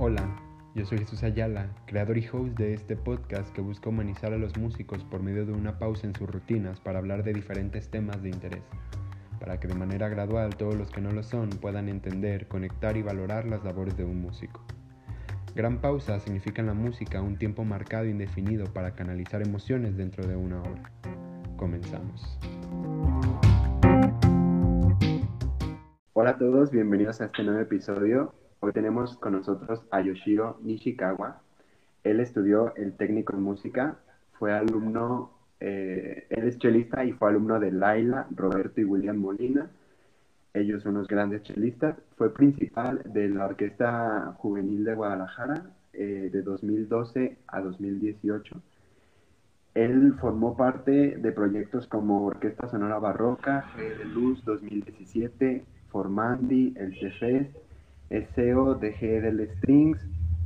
Hola, yo soy Jesús Ayala, creador y host de este podcast que busca humanizar a los músicos por medio de una pausa en sus rutinas para hablar de diferentes temas de interés, para que de manera gradual todos los que no lo son puedan entender, conectar y valorar las labores de un músico. Gran pausa significa en la música un tiempo marcado e indefinido para canalizar emociones dentro de una obra. Comenzamos. Hola a todos, bienvenidos a este nuevo episodio. Hoy tenemos con nosotros a Yoshiro Nishikawa. Él estudió el técnico en música, fue alumno, eh, él es chelista y fue alumno de Laila, Roberto y William Molina. Ellos son unos grandes chelistas. Fue principal de la Orquesta Juvenil de Guadalajara eh, de 2012 a 2018. Él formó parte de proyectos como Orquesta Sonora Barroca, G de Luz 2017, Formandi, el CFES, es CEO de GDL Strings,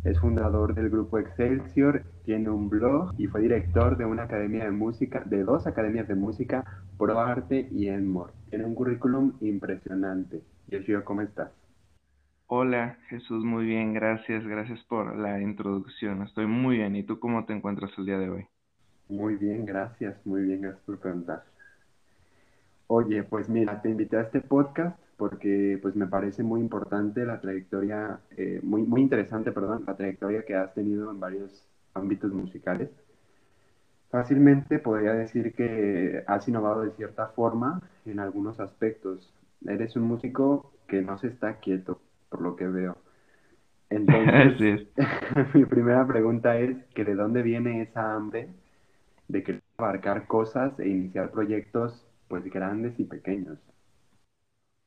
es fundador del grupo Excelsior, tiene un blog y fue director de una academia de música, de dos academias de música, ProArte y Enmore. Tiene un currículum impresionante. Yoshio, ¿cómo estás? Hola, Jesús, muy bien, gracias, gracias por la introducción. Estoy muy bien. ¿Y tú cómo te encuentras el día de hoy? Muy bien, gracias, muy bien, gracias por preguntar. Oye, pues mira, te invité a este podcast porque pues me parece muy importante la trayectoria, eh, muy, muy interesante, perdón, la trayectoria que has tenido en varios ámbitos musicales. Fácilmente podría decir que has innovado de cierta forma en algunos aspectos. Eres un músico que no se está quieto, por lo que veo. Entonces, mi primera pregunta es que de dónde viene esa hambre de querer abarcar cosas e iniciar proyectos pues grandes y pequeños.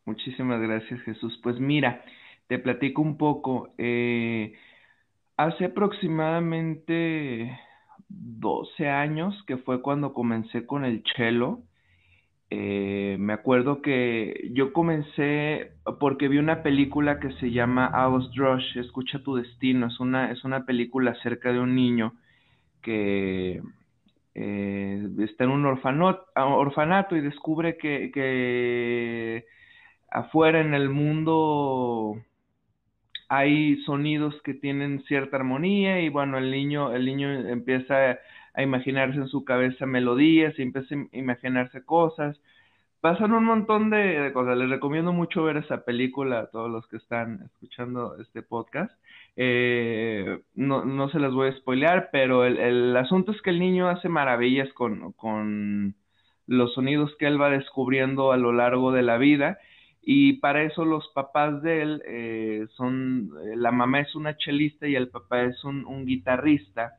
Muchísimas gracias, Jesús. Pues mira, te platico un poco. Eh, hace aproximadamente 12 años, que fue cuando comencé con el cello, eh, me acuerdo que yo comencé porque vi una película que se llama August Rush, Escucha tu destino. Es una, es una película acerca de un niño que eh, está en un orfanato, orfanato y descubre que, que afuera en el mundo hay sonidos que tienen cierta armonía y bueno, el niño, el niño empieza a imaginarse en su cabeza melodías y empieza a imaginarse cosas. Pasan un montón de, cosas. Les recomiendo mucho ver esa película a todos los que están escuchando este podcast. Eh, no, no se las voy a spoilear, pero el, el, asunto es que el niño hace maravillas con, con los sonidos que él va descubriendo a lo largo de la vida y para eso los papás de él eh, son, eh, la mamá es una chelista y el papá es un, guitarrista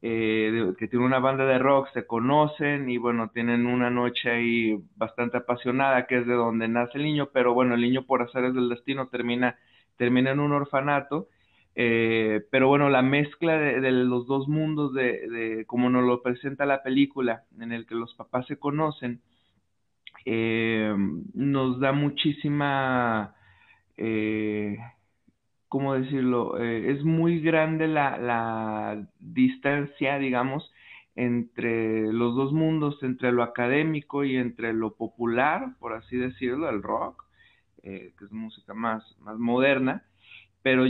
eh, que tiene una banda de rock, se conocen y bueno, tienen una noche ahí bastante apasionada que es de donde nace el niño, pero bueno, el niño por hacer del destino termina, termina en un orfanato. pero bueno, la mezcla de, los dos mundos, de, de como nos lo presenta la película, en el que los papás se conocen, eh, nos da muchísima, eh, ¿cómo decirlo? Eh, es muy grande la, la distancia, digamos, entre los dos mundos, entre lo académico y entre lo popular, por así decirlo, el rock, eh, que es música más, más moderna, pero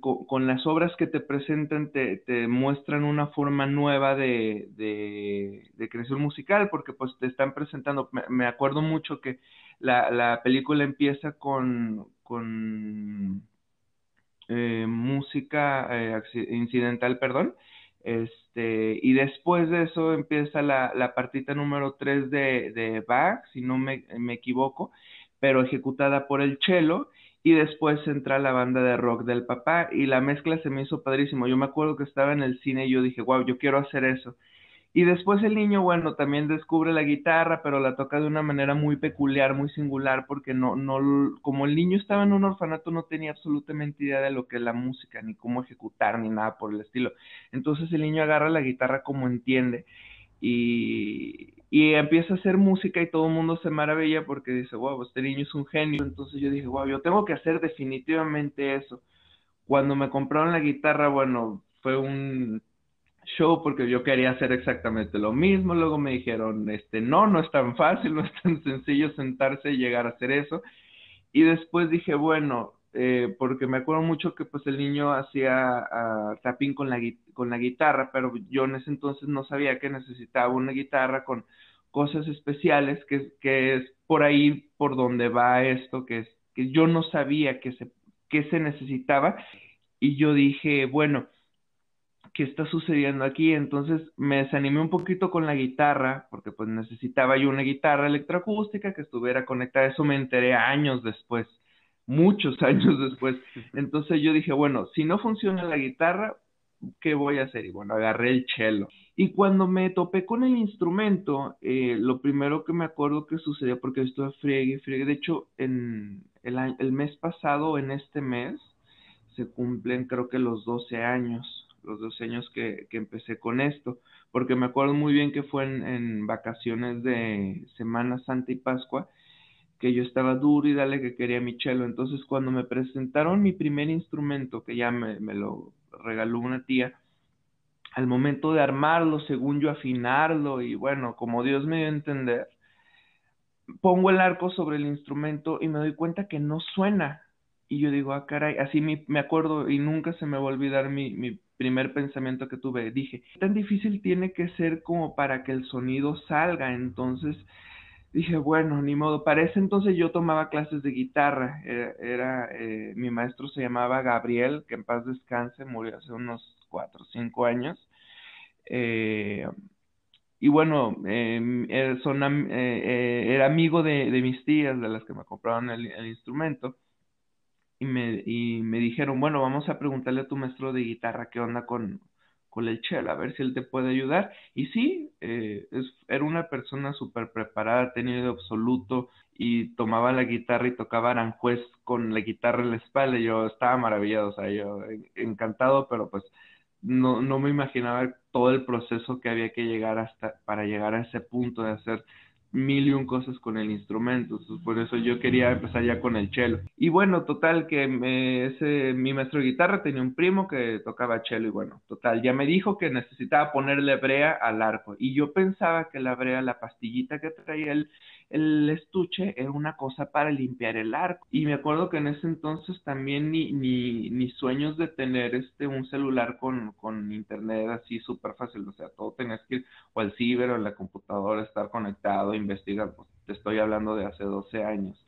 con, las obras que te presentan te, te muestran una forma nueva de, de, creación musical, porque pues te están presentando, me, acuerdo mucho que la, la película empieza con, con eh, música eh, incidental, perdón, este, y después de eso empieza la, la partita número 3 de, de Bach, si no me, me equivoco, pero ejecutada por el cello, y después entra la banda de rock del papá y la mezcla se me hizo padrísimo. Yo me acuerdo que estaba en el cine y yo dije, wow, yo quiero hacer eso. Y después el niño, bueno, también descubre la guitarra, pero la toca de una manera muy peculiar, muy singular, porque no, no, como el niño estaba en un orfanato, no tenía absolutamente idea de lo que es la música, ni cómo ejecutar, ni nada por el estilo. Entonces el niño agarra la guitarra como entiende y, y empieza a hacer música y todo el mundo se maravilla porque dice, wow, este niño es un genio. Entonces yo dije, wow, yo tengo que hacer definitivamente eso. Cuando me compraron la guitarra, bueno, fue un show porque yo quería hacer exactamente lo mismo. Luego me dijeron, este, no, no es tan fácil, no es tan sencillo sentarse y llegar a hacer eso. Y después dije, bueno, eh, porque me acuerdo mucho que pues el niño hacía uh, tapping con la, con la guitarra, pero yo en ese entonces no sabía que necesitaba una guitarra con cosas especiales, que, que es por ahí por donde va esto, que, es, que yo no sabía que se, que se necesitaba, y yo dije, bueno, ¿qué está sucediendo aquí? Entonces me desanimé un poquito con la guitarra, porque pues necesitaba yo una guitarra electroacústica que estuviera conectada, eso me enteré años después, muchos años después. Entonces yo dije, bueno, si no funciona la guitarra, ¿qué voy a hacer? Y bueno, agarré el cello. Y cuando me topé con el instrumento, eh, lo primero que me acuerdo que sucedió, porque estuve friegue, friegue, de hecho, en el, el mes pasado, en este mes, se cumplen creo que los 12 años los dos años que, que, empecé con esto, porque me acuerdo muy bien que fue en, en, vacaciones de Semana Santa y Pascua, que yo estaba duro y dale que quería mi cello. Entonces cuando me presentaron mi primer instrumento, que ya me, me lo regaló una tía, al momento de armarlo, según yo afinarlo y bueno, como Dios me dio a entender, pongo el arco sobre el instrumento y me doy cuenta que no suena. Y yo digo, ah, caray, así me, me acuerdo y nunca se me va a olvidar mi, mi primer pensamiento que tuve. Dije, tan difícil tiene que ser como para que el sonido salga. Entonces dije, bueno, ni modo. Para ese entonces yo tomaba clases de guitarra. Era, eh, mi maestro se llamaba Gabriel, que en paz descanse, murió hace unos cuatro o cinco años. Eh, y bueno, em, eh, son, era amigo de, de, mis tías, de las que me compraron el, el instrumento y me, y me dijeron, bueno, vamos a preguntarle a tu maestro de guitarra qué onda con, con el chelo, a ver si él te puede ayudar. Y sí, eh, es, era una persona súper preparada, tenía de absoluto, y tomaba la guitarra y tocaba Aranjuez con la guitarra en la espalda, yo estaba maravillado, o sea, yo encantado, pero pues no, no me imaginaba todo el proceso que había que llegar hasta, para llegar a ese punto de hacer mil y un cosas con el instrumento, por eso yo quería empezar ya con el cello. Y bueno, total que me, ese, mi maestro de guitarra tenía un primo que tocaba cello y bueno, total, ya me dijo que necesitaba ponerle brea al arco y yo pensaba que la brea, la pastillita que traía el, el estuche era una cosa para limpiar el arco. Y me acuerdo que en ese entonces también ni, ni, ni sueños de tener este un celular con, con internet así súper fácil. O sea, todo tenías que ir o al ciber o a la computadora, estar conectado, investigar. Pues te estoy hablando de hace 12 años.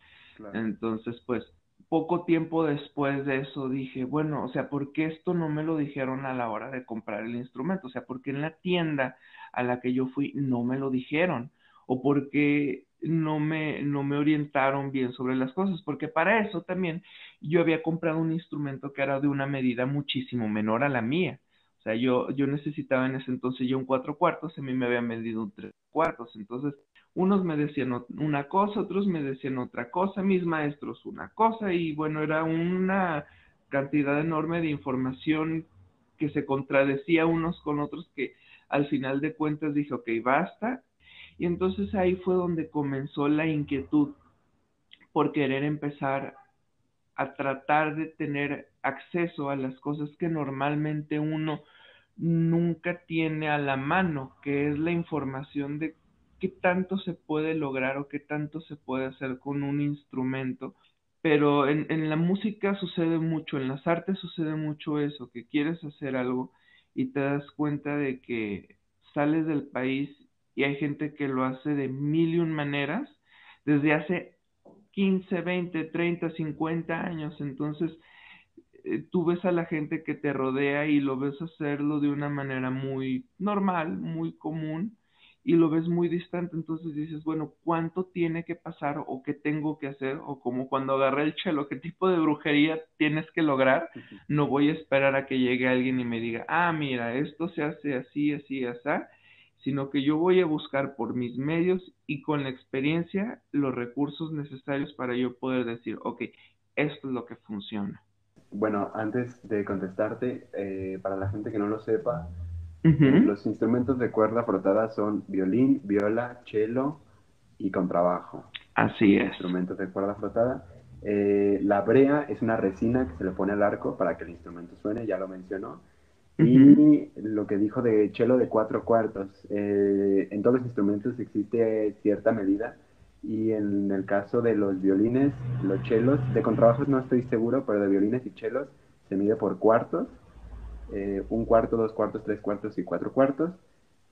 Entonces, pues poco tiempo después de eso dije, bueno, o sea, ¿por qué esto no me lo dijeron a la hora de comprar el instrumento? O sea, ¿por qué en la tienda a la que yo fui no me lo dijeron? ¿O por qué no me, no me orientaron bien sobre las cosas, porque para eso también yo había comprado un instrumento que era de una medida muchísimo menor a la mía. O sea, yo, yo necesitaba en ese entonces yo un cuatro cuartos, a mí me había medido un tres cuartos. Entonces, unos me decían una cosa, otros me decían otra cosa, mis maestros una cosa, y bueno, era una cantidad enorme de información que se contradecía unos con otros que al final de cuentas dije, ok, basta, y entonces ahí fue donde comenzó la inquietud por querer empezar a tratar de tener acceso a las cosas que normalmente uno nunca tiene a la mano, que es la información de qué tanto se puede lograr o qué tanto se puede hacer con un instrumento. Pero en, en la música sucede mucho, en las artes sucede mucho eso, que quieres hacer algo y te das cuenta de que sales del país y hay gente que lo hace de mil y un maneras desde hace 15, 20, 30, 50 años. Entonces, eh, tú ves a la gente que te rodea y lo ves hacerlo de una manera muy normal, muy común, y lo ves muy distante. Entonces dices, bueno, ¿cuánto tiene que pasar o qué tengo que hacer? O como cuando agarré el chelo, ¿qué tipo de brujería tienes que lograr? No voy a esperar a que llegue alguien y me diga, ah, mira, esto se hace así, así, así sino que yo voy a buscar por mis medios y con la experiencia los recursos necesarios para yo poder decir, ok, esto es lo que funciona. Bueno, antes de contestarte, eh, para la gente que no lo sepa, los instrumentos de cuerda frotada son violín, viola, cello y contrabajo. Así es. Instrumentos de cuerda frotada. Eh, la brea es una resina que se le pone al arco para que el instrumento suene, ya lo mencionó. Y lo que dijo de chelo de cuatro cuartos, eh, en todos los instrumentos existe cierta medida Y en el caso de los violines, los chelos, de contrabajos no estoy seguro, pero de violines y chelos se mide por cuartos, eh, un cuarto, dos cuartos, tres cuartos y cuatro cuartos.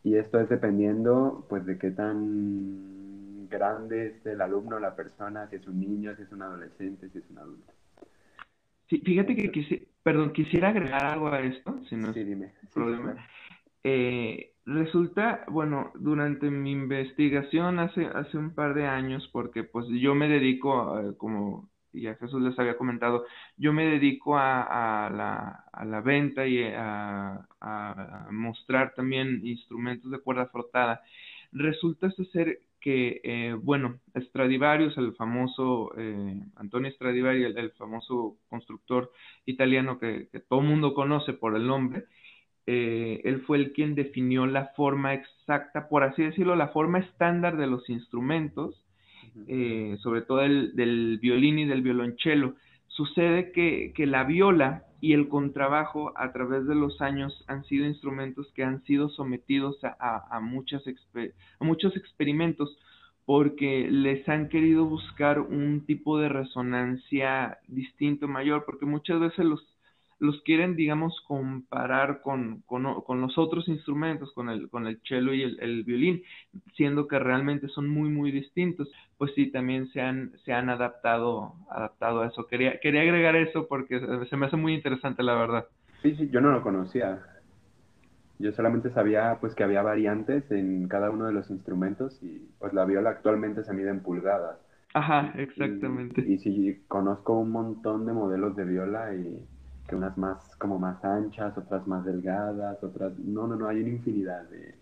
Y esto es dependiendo pues de qué tan grande es el alumno, la persona, si es un niño, si es un adolescente, si es un adulto. Sí, fíjate que perdón, quisiera agregar algo a esto, si no sí, dime. problema. Eh, resulta, bueno, durante mi investigación hace, hace un par de años, porque pues yo me dedico, a, como ya Jesús les había comentado, yo me dedico a, a, la, a la, venta y a, a, mostrar también instrumentos de cuerda frotada. Resulta ser que, eh, bueno, Stradivarius, el famoso eh, Antonio Stradivari, el, famoso constructor italiano que, que todo el mundo conoce por el nombre, eh, él fue el quien definió la forma exacta, por así decirlo, la forma estándar de los instrumentos, eh, sobre todo el, del violín y del violonchelo. Sucede que, que, la viola y el contrabajo a través de los años han sido instrumentos que han sido sometidos a, a, a muchos experimentos porque les han querido buscar un tipo de resonancia distinto, mayor, porque muchas veces los los quieren, digamos, comparar con, con, los otros instrumentos, con el, con el cello y el, violín, siendo que realmente son muy, muy distintos, pues sí, también se han, se han adaptado, adaptado a eso. Quería, quería agregar eso porque se me hace muy interesante, la verdad. Sí, sí, yo no lo conocía. Yo solamente sabía pues que había variantes en cada uno de los instrumentos y pues la viola actualmente se mide en pulgadas. Ajá, exactamente. Y, y sí, conozco un montón de modelos de viola y que unas más como más anchas, otras más delgadas, otras... No, no, no, hay una infinidad de,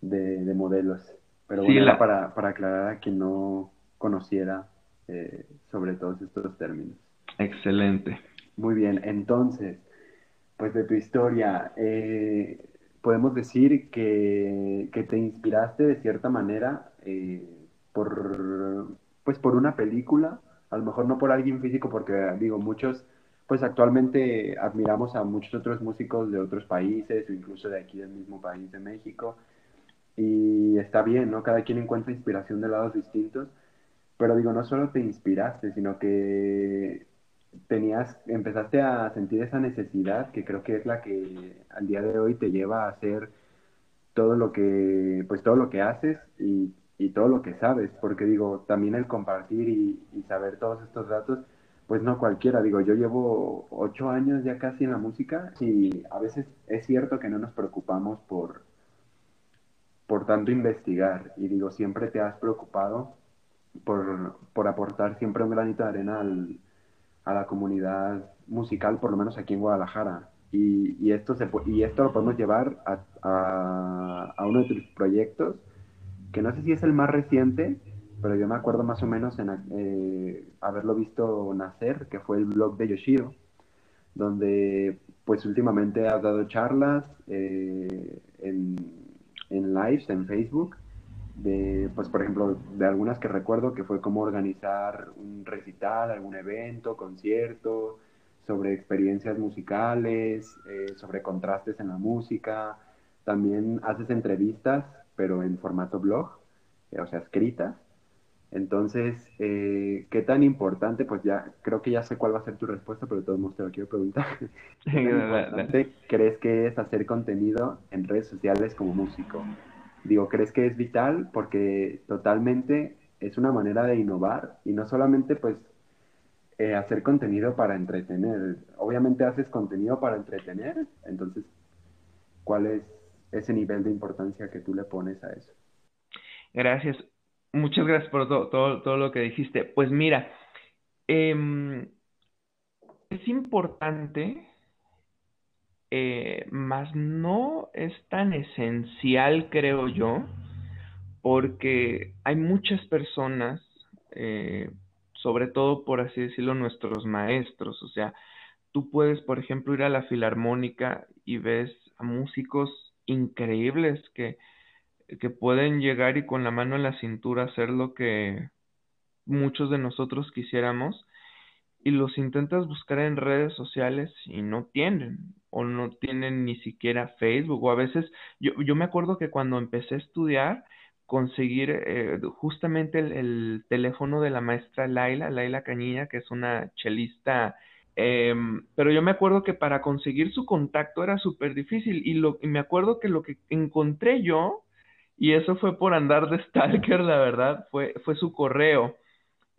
de, modelos. Pero bueno, para, para aclarar a quien no conociera eh, sobre todos estos términos. Excelente. Muy bien, entonces, pues de tu historia, eh, podemos decir que, que, te inspiraste de cierta manera eh, por, pues por una película, a lo mejor no por alguien físico, porque digo, muchos pues actualmente admiramos a muchos otros músicos de otros países o incluso de aquí del mismo país de México. Y está bien, ¿no? Cada quien encuentra inspiración de lados distintos. Pero digo, no solo te inspiraste, sino que tenías, empezaste a sentir esa necesidad que creo que es la que al día de hoy te lleva a hacer todo lo que, pues todo lo que haces y, y todo lo que sabes. Porque digo, también el compartir y, y saber todos estos datos pues no cualquiera, digo, yo llevo ocho años ya casi en la música y a veces es cierto que no nos preocupamos por, por tanto investigar y digo, siempre te has preocupado por, por aportar siempre un granito de arena al, a la comunidad musical, por lo menos aquí en Guadalajara. Y, y esto, se, y esto lo podemos llevar a, a, a uno de tus proyectos, que no sé si es el más reciente, pero yo me acuerdo más o menos en eh, haberlo visto nacer, que fue el blog de Yoshiro, donde pues últimamente has dado charlas eh, en, en lives en Facebook, de, pues por ejemplo, de algunas que recuerdo que fue como organizar un recital, algún evento, concierto, sobre experiencias musicales, eh, sobre contrastes en la música. También haces entrevistas, pero en formato blog, o sea, escritas. Entonces, eh, ¿qué tan importante? Pues ya creo que ya sé cuál va a ser tu respuesta, pero de todos modos te lo quiero preguntar. ¿Qué importante crees que es hacer contenido en redes sociales como músico? Digo, ¿crees que es vital? Porque totalmente es una manera de innovar y no solamente pues eh, hacer contenido para entretener. Obviamente haces contenido para entretener, entonces, ¿cuál es ese nivel de importancia que tú le pones a eso? Gracias. Muchas gracias por todo, todo, lo que dijiste. Pues mira, em, es importante, eh, más no es tan esencial, creo yo, porque hay muchas personas, eh, sobre todo por así decirlo, nuestros maestros. O sea, tú puedes, por ejemplo, ir a la filarmónica y ves a músicos increíbles que que pueden llegar y con la mano en la cintura hacer lo que muchos de nosotros quisiéramos y los intentas buscar en redes sociales y no tienen o no tienen ni siquiera Facebook o a veces yo, yo me acuerdo que cuando empecé a estudiar conseguir eh, justamente el, teléfono de la maestra Laila, Laila Cañilla, que es una chelista. Em, pero yo me acuerdo que para conseguir su contacto era súper difícil y, lo, y me acuerdo que lo que encontré yo, y eso fue por andar de stalker, la verdad, fue, fue su correo.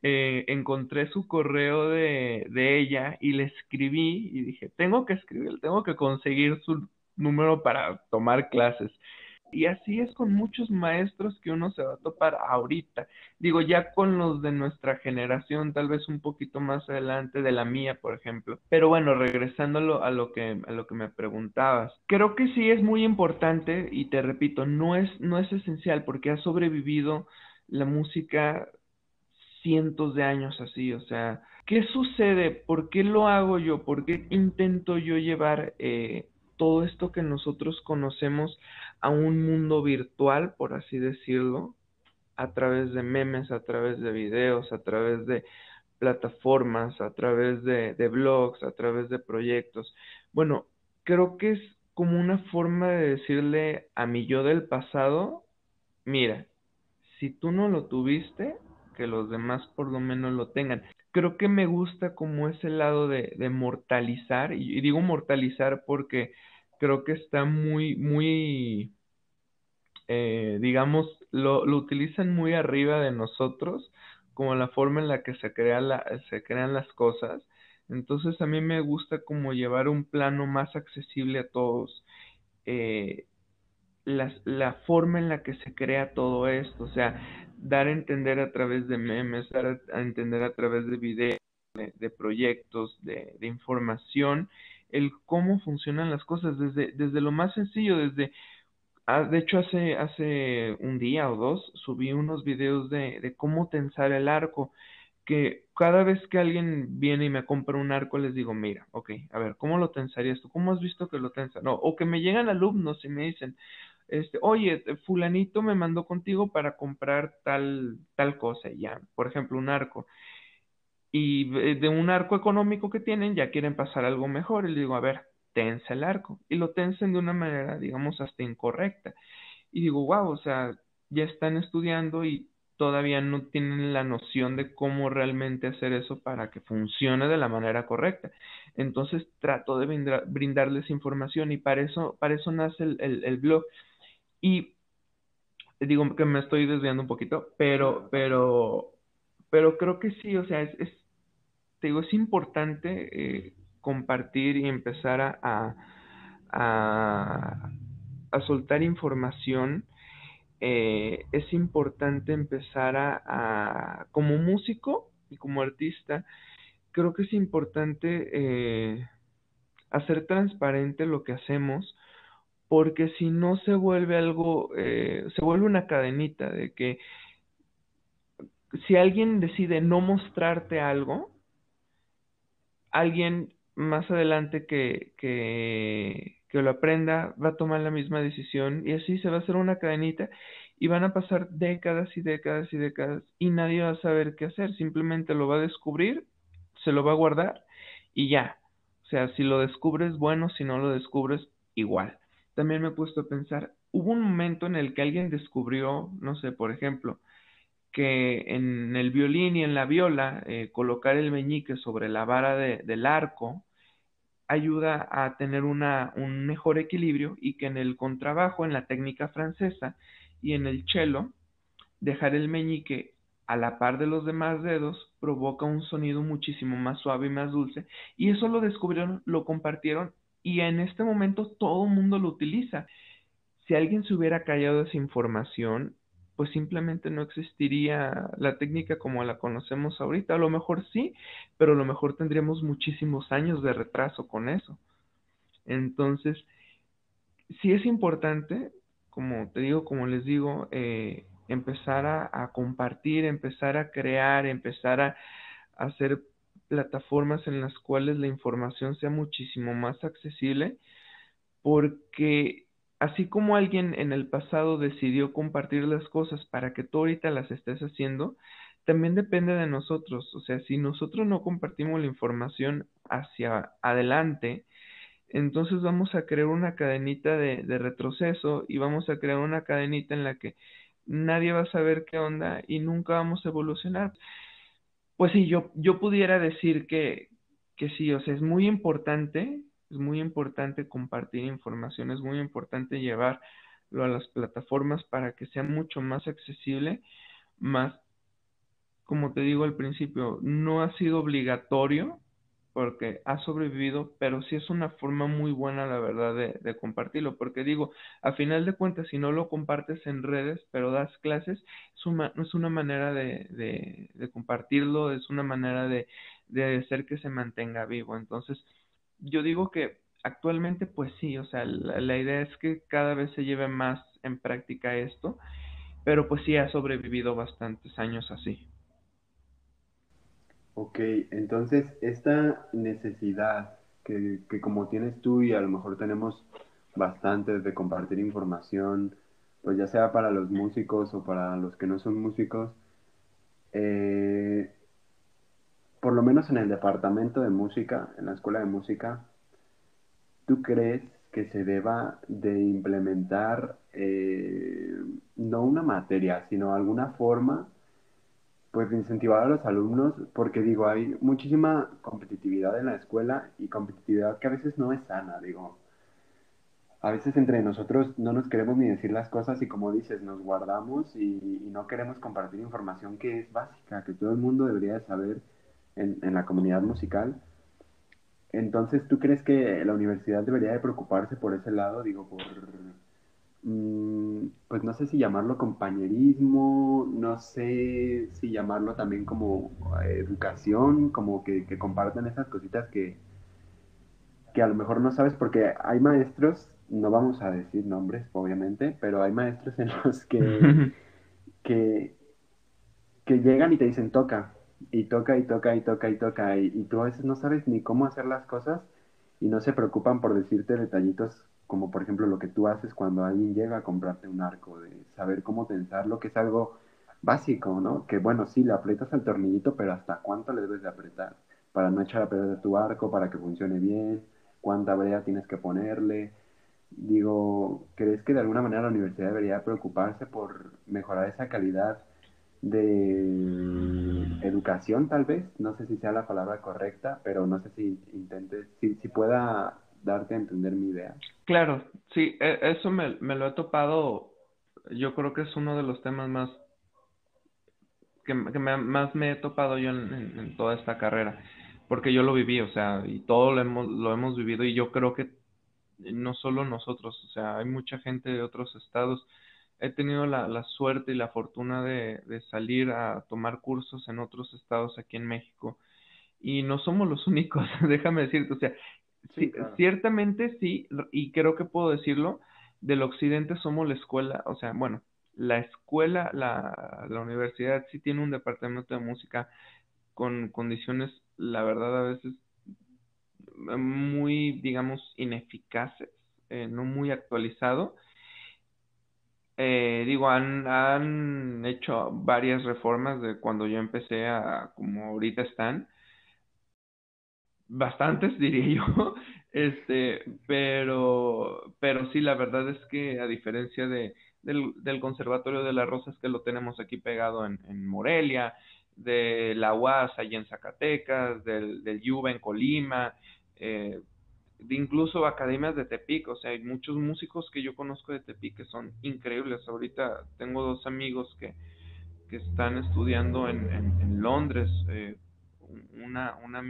Eh, encontré su correo de, de ella y le escribí y dije, tengo que escribir, tengo que conseguir su número para tomar clases. Y así es con muchos maestros que uno se va a topar ahorita. Digo, ya con los de nuestra generación, tal vez un poquito más adelante de la mía, por ejemplo. Pero bueno, regresando a lo que, a lo que me preguntabas. Creo que sí es muy importante y te repito, no es, no es esencial porque ha sobrevivido la música cientos de años así. O sea, ¿qué sucede? ¿Por qué lo hago yo? ¿Por qué intento yo llevar... Eh, todo esto que nosotros conocemos a un mundo virtual, por así decirlo, a través de memes, a través de videos, a través de plataformas, a través de, blogs, a través de proyectos. Bueno, creo que es como una forma de decirle a mi yo del pasado, mira, si tú no lo tuviste, que los demás por lo menos lo tengan. Creo que me gusta como ese lado de, de mortalizar, y digo mortalizar porque creo que está muy, muy, eh, digamos, lo, lo, utilizan muy arriba de nosotros, como la forma en la que se, crea la, se crean las cosas. Entonces a mí me gusta como llevar un plano más accesible a todos. Eh, la, la, forma en la que se crea todo esto, o sea, dar a entender a través de memes, dar a, entender a través de videos, de, proyectos, de, información, el cómo funcionan las cosas, desde, desde lo más sencillo, desde, ah, de hecho hace, hace un día o dos subí unos videos de, de cómo tensar el arco, que cada vez que alguien viene y me compra un arco les digo, mira, ok, a ver, ¿cómo lo tensarías tú? ¿Cómo has visto que lo tensa? No, o que me llegan alumnos y me dicen, este, oye, fulanito me mandó contigo para comprar tal, tal cosa, ya, por ejemplo, un arco y de un arco económico que tienen ya quieren pasar algo mejor y le digo, a ver, tensa el arco y lo tensen de una manera, digamos, hasta incorrecta. Y digo, wow, o sea, ya están estudiando y todavía no tienen la noción de cómo realmente hacer eso para que funcione de la manera correcta. Entonces trato de brindarles información y para eso, para eso nace el, blog. Y digo que me estoy desviando un poquito, pero, pero pero creo que sí, o sea, es, es te digo, es importante eh, compartir y empezar a, a, a, soltar información. Eh, es importante empezar a, a, como músico y como artista, creo que es importante eh, hacer transparente lo que hacemos, porque si no se vuelve algo, eh, se vuelve una cadenita de que si alguien decide no mostrarte algo, alguien más adelante que, que, que, lo aprenda va a tomar la misma decisión y así se va a hacer una cadenita y van a pasar décadas y décadas y décadas y nadie va a saber qué hacer, simplemente lo va a descubrir, se lo va a guardar y ya. O sea, si lo descubres, bueno, si no lo descubres, igual. También me he puesto a pensar, hubo un momento en el que alguien descubrió, no sé, por ejemplo, que en el violín y en la viola eh, colocar el meñique sobre la vara del arco ayuda a tener una, un mejor equilibrio y que en el contrabajo, en la técnica francesa y en el cello, dejar el meñique a la par de los demás dedos provoca un sonido muchísimo más suave y más dulce y eso lo descubrieron, lo compartieron y en este momento todo el mundo lo utiliza. Si alguien se hubiera callado esa información, pues simplemente no existiría la técnica como la conocemos ahorita. A lo mejor sí, pero a lo mejor tendríamos muchísimos años de retraso con eso. Entonces, sí es importante, como te digo, como les digo, eh, empezar a, compartir, empezar a crear, empezar a hacer plataformas en las cuales la información sea muchísimo más accesible, porque así como alguien en el pasado decidió compartir las cosas para que tú ahorita las estés haciendo, también depende de nosotros. O sea, si nosotros no compartimos la información hacia adelante, entonces vamos a crear una cadenita de, retroceso y vamos a crear una cadenita en la que nadie va a saber qué onda y nunca vamos a evolucionar. Pues sí, yo, yo pudiera decir que, que sí, o sea, es muy importante, es muy importante compartir información, es muy importante llevarlo a las plataformas para que sea mucho más accesible, más, como te digo al principio, no ha sido obligatorio porque ha sobrevivido, pero sí es una forma muy buena, la verdad, de, compartirlo, porque digo, a final de cuentas, si no lo compartes en redes, pero das clases, es una, es una manera de, de, compartirlo, es una manera de, de hacer que se mantenga vivo. Entonces, yo digo que actualmente, pues sí, o sea, la, la idea es que cada vez se lleve más en práctica esto, pero pues sí ha sobrevivido bastantes años así. Ok, entonces esta necesidad que, que, como tienes tú y a lo mejor tenemos bastantes de compartir información, pues ya sea para los músicos o para los que no son músicos, eh, por lo menos en el departamento de música, en la escuela de música, ¿tú crees que se deba de implementar eh, no una materia, sino alguna forma pues incentivar a los alumnos, porque digo, hay muchísima competitividad en la escuela y competitividad que a veces no es sana, digo. A veces entre nosotros no nos queremos ni decir las cosas y como dices, nos guardamos y, no queremos compartir información que es básica, que todo el mundo debería saber en, en la comunidad musical. Entonces, ¿tú crees que la universidad debería de preocuparse por ese lado? Digo, por pues no sé si llamarlo compañerismo, no sé si llamarlo también como eh, educación, como que, que compartan esas cositas que, que a lo mejor no sabes, porque hay maestros, no vamos a decir nombres, obviamente, pero hay maestros en los que, que, que llegan y te dicen toca, y toca, y toca, y toca, y toca, y, y tú a veces no sabes ni cómo hacer las cosas y no se preocupan por decirte detallitos como por ejemplo lo que tú haces cuando alguien llega a comprarte un arco, de saber cómo tensarlo, que es algo básico, ¿no? Que bueno, sí, le aprietas al tornillito, pero ¿hasta cuánto le debes de apretar? Para no echar a perder tu arco, para que funcione bien, cuánta brea tienes que ponerle. Digo, ¿crees que de alguna manera la universidad debería preocuparse por mejorar esa calidad de educación, tal vez? No sé si sea la palabra correcta, pero no sé si intentes, si, si pueda darte a entender mi idea. Claro, sí, e, eso me, lo he topado, yo creo que es uno de los temas más que, más me he topado yo en, toda esta carrera, porque yo lo viví, o sea, y todo lo hemos, lo hemos vivido y yo creo que no solo nosotros, o sea, hay mucha gente de otros estados. He tenido la, la suerte y la fortuna de, de salir a tomar cursos en otros estados aquí en México y no somos los únicos, déjame decirte, o sea, Sí, ciertamente sí, y creo que puedo decirlo, del occidente somos la escuela, o sea, bueno, la escuela, la, la universidad sí tiene un departamento de música con condiciones, la verdad, a veces muy, digamos, ineficaces, eh, no muy actualizado. Eh, digo, han, han hecho varias reformas de cuando yo empecé a como ahorita están, bastantes diría yo, este, pero, pero sí, la verdad es que a diferencia de, del, Conservatorio de las Rosas que lo tenemos aquí pegado en, en Morelia, de la UAS allá en Zacatecas, del, del Yuba en Colima, eh, de incluso academias de Tepic, o sea, hay muchos músicos que yo conozco de Tepic que son increíbles. Ahorita tengo dos amigos que, que están estudiando en, en, en Londres, eh, una, una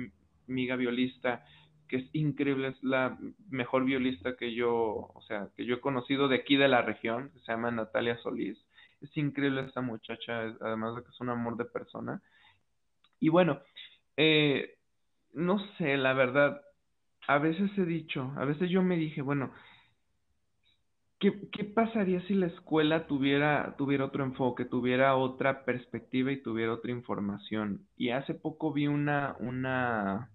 amiga violista que es increíble, es la mejor violista que yo, o sea, que yo he conocido de aquí de la región, que se llama Natalia Solís. Es increíble esta muchacha, además de que es un amor de persona. Y bueno, eh, no sé, la verdad, a veces he dicho, a veces yo me dije, bueno, ¿qué, qué pasaría si la escuela tuviera, tuviera otro enfoque, tuviera otra perspectiva y tuviera otra información? Y hace poco vi una, una,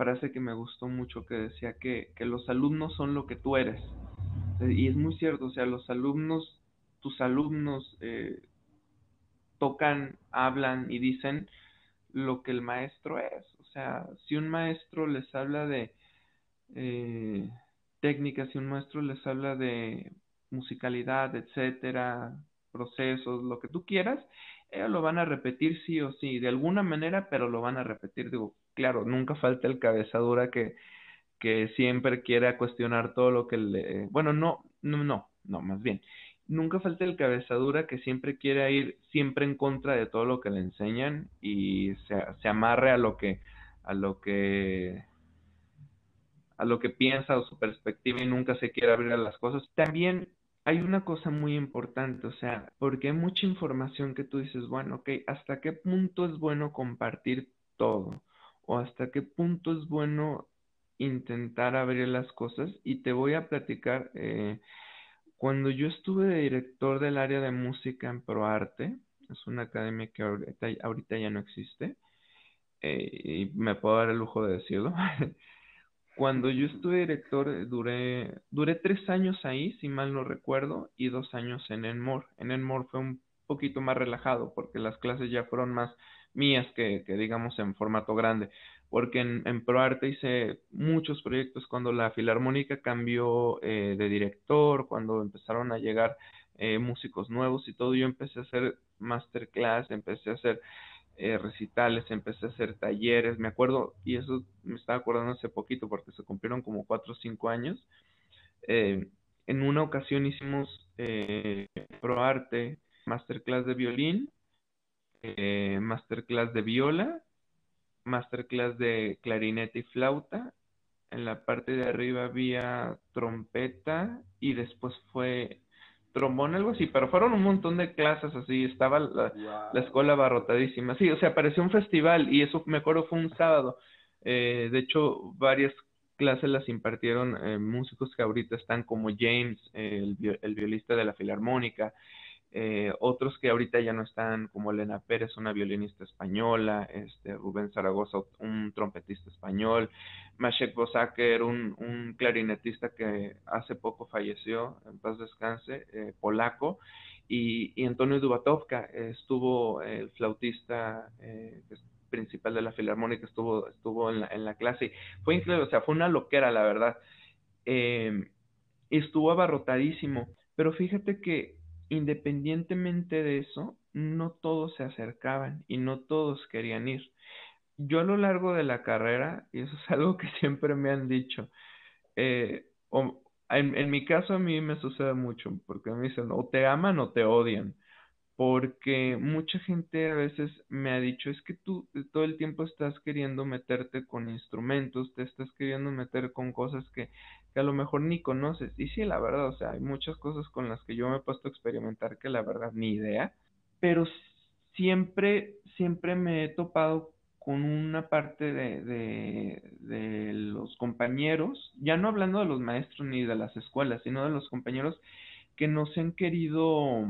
frase que me gustó mucho que decía que, que los alumnos son lo que tú eres. Y es muy cierto, o sea, los alumnos, tus alumnos eh, tocan, hablan y dicen lo que el maestro es. O sea, si un maestro les habla de eh, técnicas, si un maestro les habla de musicalidad, etcétera, procesos, lo que tú quieras, ellos lo van a repetir sí o sí, de alguna manera, pero lo van a repetir. Digo, claro, nunca falta el cabezadura que, que siempre quiera cuestionar todo lo que le... Bueno, no, no, no, no, más bien. Nunca falta el cabezadura que siempre quiere ir siempre en contra de todo lo que le enseñan y se, se amarre a lo que, a lo que a lo que piensa o su perspectiva y nunca se quiere abrir a las cosas. También hay una cosa muy importante, o sea, porque hay mucha información que tú dices, bueno, ok, ¿hasta qué punto es bueno compartir todo? ¿O hasta qué punto es bueno intentar abrir las cosas? Y te voy a platicar, eh, cuando yo estuve de director del área de música en ProArte, es una academia que ahorita, ahorita ya no existe, eh, y me puedo dar el lujo de decirlo. Cuando yo estuve director, eh, duré, duré tres años ahí, si mal no recuerdo, y dos años en Enmore. En Enmore fue un poquito más relajado porque las clases ya fueron más mías que, digamos en formato grande. Porque en, en ProArte hice muchos proyectos cuando la Filarmónica cambió eh, de director, cuando empezaron a llegar eh, músicos nuevos y todo. Yo empecé a hacer masterclass, empecé a hacer eh, recitales, empecé a hacer talleres, me acuerdo, y eso me estaba acordando hace poquito porque se cumplieron como cuatro o cinco años. Eh, en una ocasión hicimos eh, ProArte, masterclass de violín, eh, masterclass de viola, masterclass de clarinete y flauta. En la parte de arriba había trompeta y después fue trombón, algo así, pero fueron un montón de clases así, estaba la, escuela abarrotadísima, sí, o sea, pareció un festival y eso me acuerdo fue un sábado, eh, de hecho varias clases las impartieron eh, músicos que ahorita están como James, el, el violista de la Filarmónica, eh, otros que ahorita ya no están, como Elena Pérez, una violinista española, este, Rubén Zaragoza, un trompetista español, Mashek Bosaker, un, un clarinetista que hace poco falleció, en paz descanse, eh, polaco, y, y, Antonio Dubatovka, estuvo el flautista eh, principal de la Filarmónica, estuvo, estuvo en la, en la clase, fue increíble, o sea, fue una loquera, la verdad. Estuvo abarrotadísimo, pero fíjate que independientemente de eso, no todos se acercaban y no todos querían ir. Yo a lo largo de la carrera, y eso es algo que siempre me han dicho, eh, en, en, mi caso a mí me sucede mucho, porque me dicen o te aman o te odian porque mucha gente a veces me ha dicho, es que tú todo el tiempo estás queriendo meterte con instrumentos, te estás queriendo meter con cosas que, que, a lo mejor ni conoces. Y sí, la verdad, o sea, hay muchas cosas con las que yo me he puesto a experimentar que la verdad ni idea, pero siempre, siempre me he topado con una parte de, de, de los compañeros, ya no hablando de los maestros ni de las escuelas, sino de los compañeros que nos han querido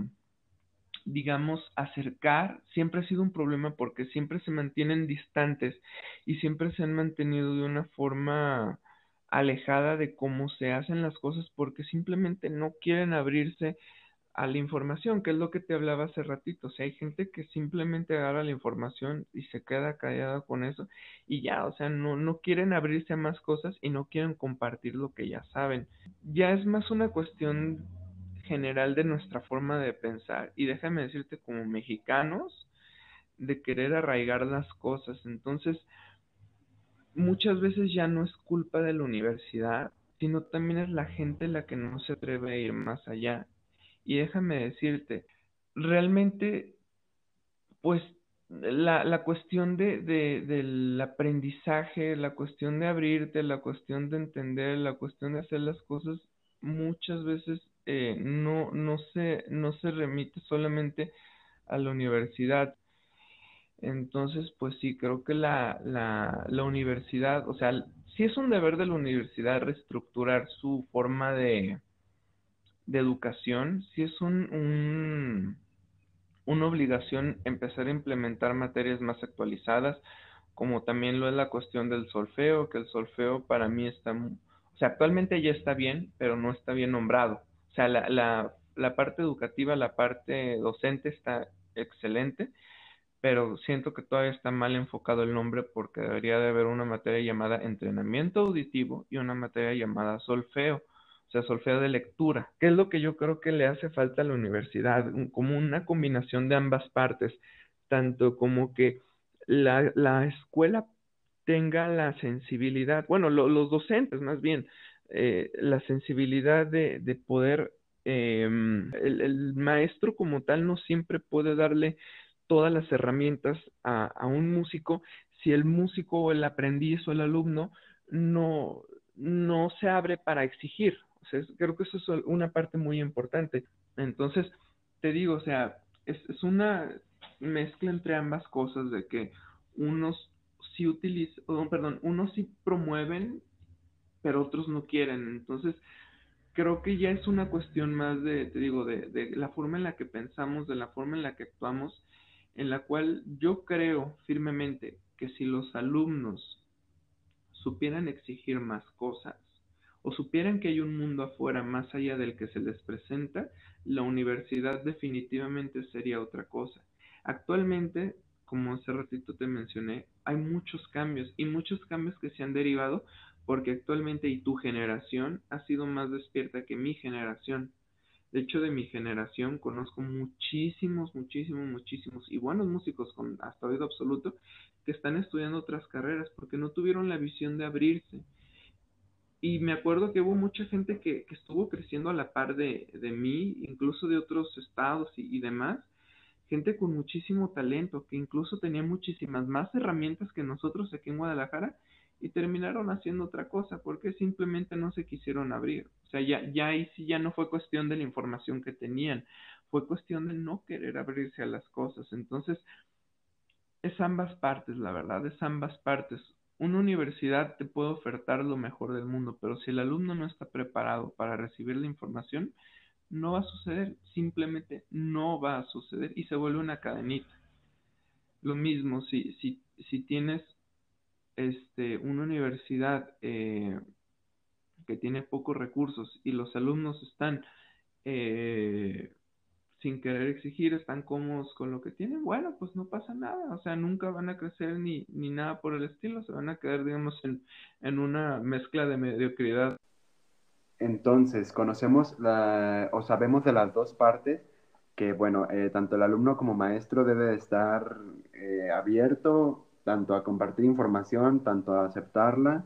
digamos, acercar siempre ha sido un problema porque siempre se mantienen distantes y siempre se han mantenido de una forma alejada de cómo se hacen las cosas porque simplemente no quieren abrirse a la información, que es lo que te hablaba hace ratito. O sea, hay gente que simplemente agarra la información y se queda callada con eso y ya, o sea, no, no quieren abrirse a más cosas y no quieren compartir lo que ya saben. Ya es más una cuestión general de nuestra forma de pensar y déjame decirte como mexicanos de querer arraigar las cosas. Entonces, muchas veces ya no es culpa de la universidad, sino también es la gente la que no se atreve a ir más allá. Y déjame decirte, realmente, pues la, la cuestión de, de, del aprendizaje, la cuestión de abrirte, la cuestión de entender, la cuestión de hacer las cosas, muchas veces eh, no, no, se, no se remite solamente a la universidad. Entonces, pues sí, creo que la, la, la universidad, o sea, sí es un deber de la universidad reestructurar su forma de, de educación, sí es un, un, una obligación empezar a implementar materias más actualizadas, como también lo es la cuestión del solfeo, que el solfeo para mí está, o sea, actualmente ya está bien, pero no está bien nombrado. O sea, la, la, la parte educativa, la parte docente está excelente, pero siento que todavía está mal enfocado el nombre porque debería de haber una materia llamada entrenamiento auditivo y una materia llamada solfeo. o sea, solfeo de lectura, que es lo que yo creo que le hace falta a la universidad, como una combinación de ambas partes, tanto como que la, la escuela tenga la sensibilidad, bueno, los docentes más bien, eh, la sensibilidad de, de poder, em, el, maestro como tal no siempre puede darle todas las herramientas a, un músico si el músico o el aprendiz o el alumno no, no se abre para exigir. Creo que eso es una parte muy importante. Entonces, te digo, o sea, es, es una mezcla entre ambas cosas de que unos sí utilizan, perdón, unos sí promueven, pero otros no quieren. Entonces, creo que ya es una cuestión más de, te digo, de la forma en la que pensamos, de la forma en la que actuamos, en la cual yo creo firmemente que si los alumnos supieran exigir más cosas o supieran que hay un mundo afuera más allá del que se les presenta, la universidad definitivamente sería otra cosa. Actualmente, como hace ratito te mencioné, hay muchos cambios y muchos cambios que se han derivado porque actualmente y tu generación ha sido más despierta que mi generación. De hecho, de mi generación conozco muchísimos, muchísimos, muchísimos y buenos músicos con hasta oído absoluto que están estudiando otras carreras porque no tuvieron la visión de abrirse. Y me acuerdo que hubo mucha gente que, que estuvo creciendo a la par de, de mí, incluso de otros estados y, y demás, gente con muchísimo talento, que incluso tenía muchísimas más herramientas que nosotros aquí en Guadalajara y terminaron haciendo otra cosa porque simplemente no se quisieron abrir. O sea, ya, ya ahí sí ya no fue cuestión de la información que tenían, fue cuestión de no querer abrirse a las cosas. Entonces, es ambas partes, la verdad, es ambas partes. Una universidad te puede ofertar lo mejor del mundo, pero si el alumno no está preparado para recibir la información, no va a suceder, simplemente no va a suceder y se vuelve una cadenita. Lo mismo, si, si, si tienes este, una universidad eh, que tiene pocos recursos y los alumnos están eh, sin querer exigir, están cómodos con lo que tienen, bueno, pues no pasa nada, o sea, nunca van a crecer ni, ni nada por el estilo, se van a quedar, digamos, en, en una mezcla de mediocridad. Entonces, conocemos la, o sabemos de las dos partes que, bueno, eh, tanto el alumno como maestro debe estar eh, abierto tanto a compartir información, tanto a aceptarla,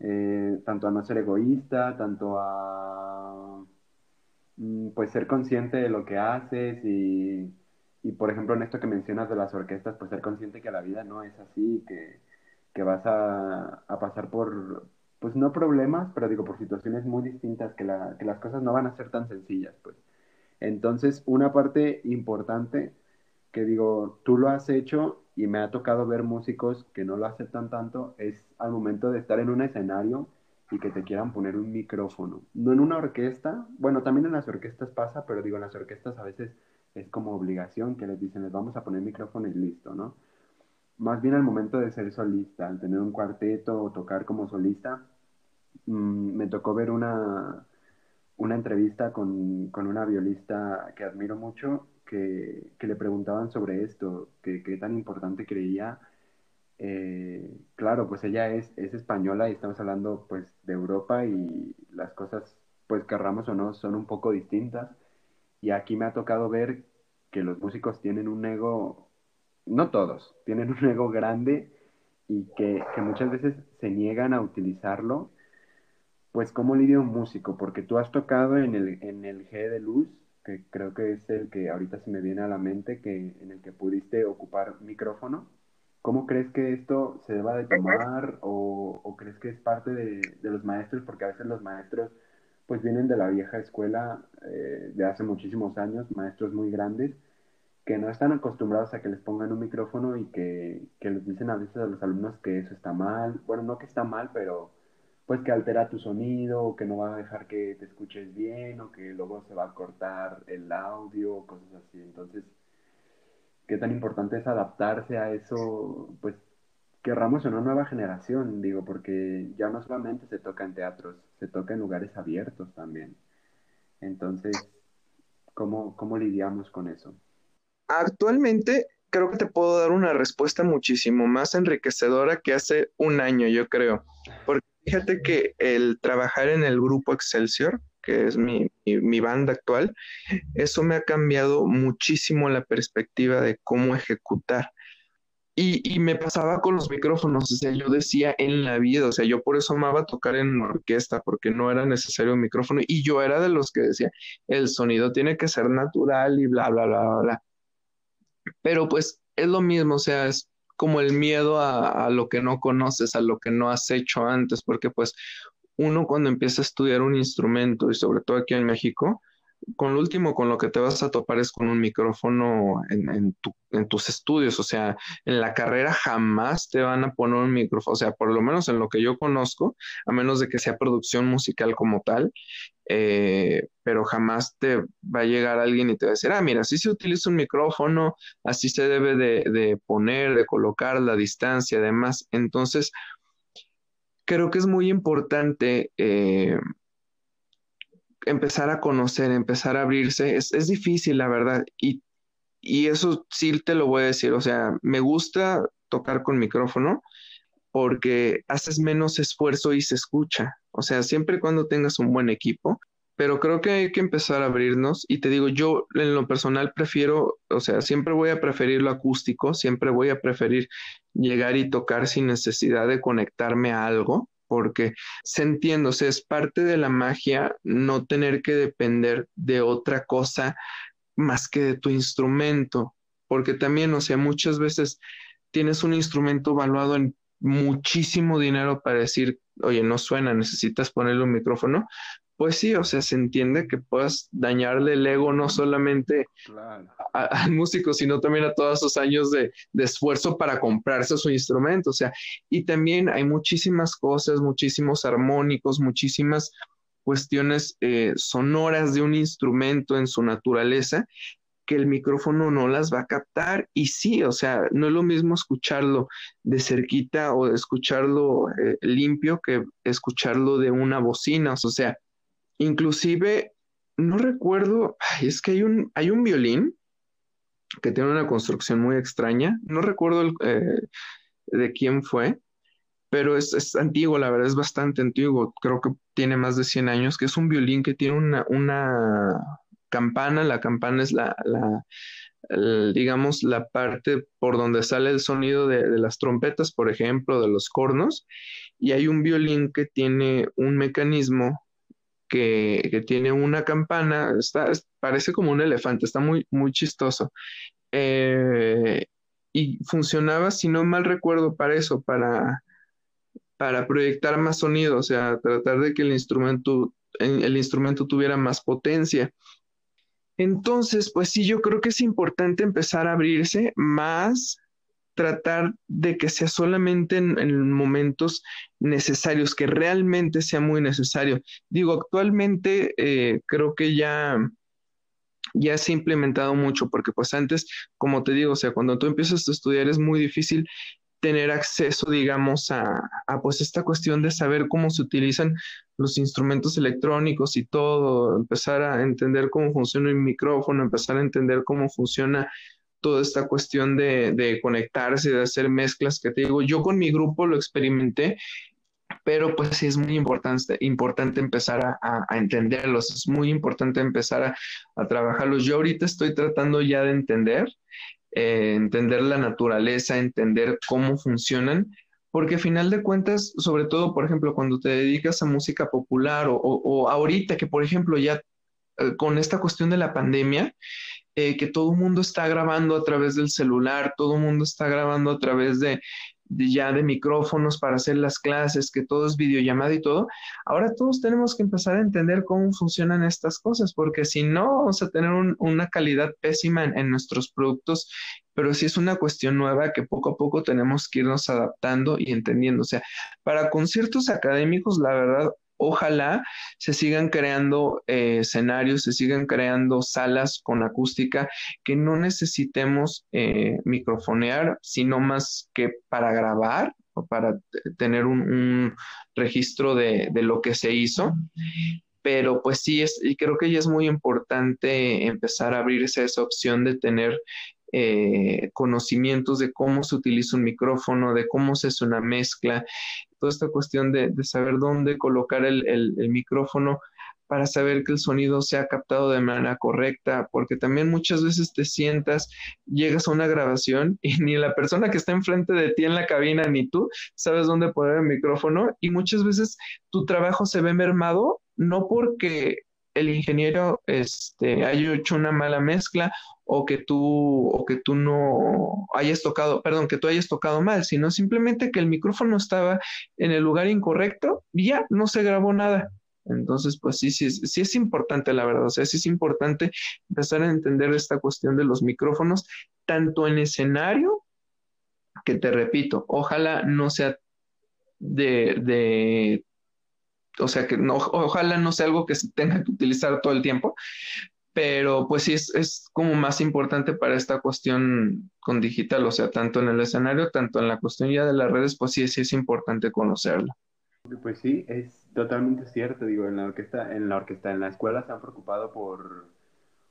eh, tanto a no ser egoísta, tanto a mm, pues ser consciente de lo que haces y, y, por ejemplo en esto que mencionas de las orquestas, pues ser consciente que la vida no es así, que, que vas a, a, pasar por, pues no problemas, pero digo por situaciones muy distintas, que, la, que las cosas no van a ser tan sencillas, pues. Entonces, una parte importante que digo, tú lo has hecho y me ha tocado ver músicos que no lo aceptan tanto, es al momento de estar en un escenario y que te quieran poner un micrófono. No en una orquesta, bueno, también en las orquestas pasa, pero digo, en las orquestas a veces es como obligación que les dicen, les vamos a poner micrófono y listo, ¿no? Más bien al momento de ser solista, al tener un cuarteto o tocar como solista, mmm, me tocó ver una, una entrevista con, con una violista que admiro mucho que, le preguntaban sobre esto, que qué tan importante creía. Eh, claro, pues ella es, es española y estamos hablando pues de Europa y las cosas, pues querramos o no, son un poco distintas. Y aquí me ha tocado ver que los músicos tienen un ego, no todos, tienen un ego grande y que, muchas veces se niegan a utilizarlo. Pues, ¿cómo lidia un músico? Porque tú has tocado en el, en el G de Luz que creo que es el que ahorita se me viene a la mente, que en el que pudiste ocupar micrófono. ¿Cómo crees que esto se deba de tomar o, o crees que es parte de, de, los maestros? Porque a veces los maestros pues vienen de la vieja escuela eh, de hace muchísimos años, maestros muy grandes, que no están acostumbrados a que les pongan un micrófono y que, que les dicen a veces a los alumnos que eso está mal. Bueno, no que está mal, pero pues que altera tu sonido, o que no va a dejar que te escuches bien, o que luego se va a cortar el audio, cosas así. Entonces, qué tan importante es adaptarse a eso, pues querramos una nueva generación, digo, porque ya no solamente se toca en teatros, se toca en lugares abiertos también. Entonces, ¿cómo, cómo lidiamos con eso? Actualmente creo que te puedo dar una respuesta muchísimo más enriquecedora que hace un año, yo creo. Fíjate que el trabajar en el grupo Excelsior, que es mi, mi, banda actual, eso me ha cambiado muchísimo la perspectiva de cómo ejecutar. Y, y, me pasaba con los micrófonos, o sea, yo decía en la vida, o sea, yo por eso amaba tocar en orquesta, porque no era necesario un micrófono, y yo era de los que decía, el sonido tiene que ser natural y bla, bla, bla, bla. Pero pues es lo mismo, o sea, es como el miedo a, a lo que no conoces, a lo que no has hecho antes, porque pues uno cuando empieza a estudiar un instrumento, y sobre todo aquí en México, con lo último con lo que te vas a topar es con un micrófono en, tus estudios, o sea, en la carrera jamás te van a poner un micrófono, o sea, por lo menos en lo que yo conozco, a menos de que sea producción musical como tal, eh, pero jamás te va a llegar alguien y te va a decir, ah, mira, así se utiliza un micrófono, así se debe de, poner, de colocar la distancia, además, entonces, creo que es muy importante. Eh, empezar a conocer, empezar a abrirse, es, es difícil, la verdad. Y, y eso sí te lo voy a decir, o sea, me gusta tocar con micrófono porque haces menos esfuerzo y se escucha. O sea, siempre y cuando tengas un buen equipo, pero creo que hay que empezar a abrirnos y te digo, yo en lo personal prefiero, o sea, siempre voy a preferir lo acústico, siempre voy a preferir llegar y tocar sin necesidad de conectarme a algo, porque se entiende, o sea, es parte de la magia no tener que depender de otra cosa más que de tu instrumento, porque también, o sea, muchas veces tienes un instrumento valuado en muchísimo dinero para decir, oye, no suena, necesitas ponerle un micrófono, pues sí, o sea, se entiende que puedas dañarle el ego no solamente al músico, sino también a todos esos años de, esfuerzo para comprarse su instrumento. O sea, y también hay muchísimas cosas, muchísimos armónicos, muchísimas cuestiones eh, sonoras de un instrumento en su naturaleza que el micrófono no las va a captar. Y sí, o sea, no es lo mismo escucharlo de cerquita o escucharlo eh, limpio que escucharlo de una bocina, o sea, Inclusive, no recuerdo, es que hay un, hay un violín que tiene una construcción muy extraña, no recuerdo eh, de quién fue, pero es, antiguo, la verdad es bastante antiguo, creo que tiene más de 100 años, que es un violín que tiene una, una campana, la campana es la, digamos, la parte por donde sale el sonido de, las trompetas, por ejemplo, de los cornos, y hay un violín que tiene un mecanismo que, tiene una campana, está, parece como un elefante, está muy, muy chistoso. Eh, y funcionaba, si no mal recuerdo, para eso, para, para proyectar más sonido, o sea, tratar de que el instrumento, el instrumento tuviera más potencia. Entonces, pues sí, yo creo que es importante empezar a abrirse más tratar de que sea solamente en, momentos necesarios, que realmente sea muy necesario. Digo, actualmente eh, creo que ya, ya se ha implementado mucho, porque pues antes, como te digo, o sea, cuando tú empiezas a estudiar es muy difícil tener acceso, digamos, a, a, pues esta cuestión de saber cómo se utilizan los instrumentos electrónicos y todo, empezar a entender cómo funciona el micrófono, empezar a entender cómo funciona toda esta cuestión de, de conectarse, de hacer mezclas que te digo, yo con mi grupo lo experimenté pero pues sí es muy importante, importante empezar a, a, entenderlos, es muy importante empezar a, a, trabajarlos. Yo ahorita estoy tratando ya de entender, eh, entender la naturaleza, entender cómo funcionan, porque a final de cuentas, sobre todo, por ejemplo, cuando te dedicas a música popular o, o, o ahorita que, por ejemplo, ya eh, con esta cuestión de la pandemia, eh, que todo el mundo está grabando a través del celular, todo el mundo está grabando a través de, ya de micrófonos para hacer las clases, que todo es videollamada y todo. Ahora todos tenemos que empezar a entender cómo funcionan estas cosas, porque si no, vamos a tener una calidad pésima en, en, nuestros productos, pero sí es una cuestión nueva que poco a poco tenemos que irnos adaptando y entendiendo. O sea, para conciertos académicos, la verdad, ojalá se sigan creando eh, escenarios, se sigan creando salas con acústica que no necesitemos eh, microfonear, sino más que para grabar o para tener un, registro de, de, lo que se hizo. Pero pues sí, es, y creo que ya es muy importante empezar a abrirse esa opción de tener eh, conocimientos de cómo se utiliza un micrófono, de cómo se hace una mezcla, toda esta cuestión de, saber dónde colocar el, el, micrófono para saber que el sonido sea captado de manera correcta, porque también muchas veces te sientas, llegas a una grabación y ni la persona que está enfrente de ti en la cabina ni tú sabes dónde poner el micrófono y muchas veces tu trabajo se ve mermado no porque el ingeniero este, haya hecho una mala mezcla o que tú o que tú no hayas tocado, perdón, que tú hayas tocado mal, sino simplemente que el micrófono estaba en el lugar incorrecto y ya no se grabó nada. Entonces, pues sí, sí, sí es importante, la verdad. O sea, sí es importante empezar a entender esta cuestión de los micrófonos, tanto en escenario, que te repito, ojalá no sea de, de o sea, que no, ojalá no sea algo que se tenga que utilizar todo el tiempo, pero pues sí es, es, como más importante para esta cuestión con digital, o sea, tanto en el escenario, tanto en la cuestión ya de las redes, pues sí, sí es importante conocerlo. Pues sí, es totalmente cierto, digo, en la orquesta, en la orquesta, en la escuela se han preocupado por,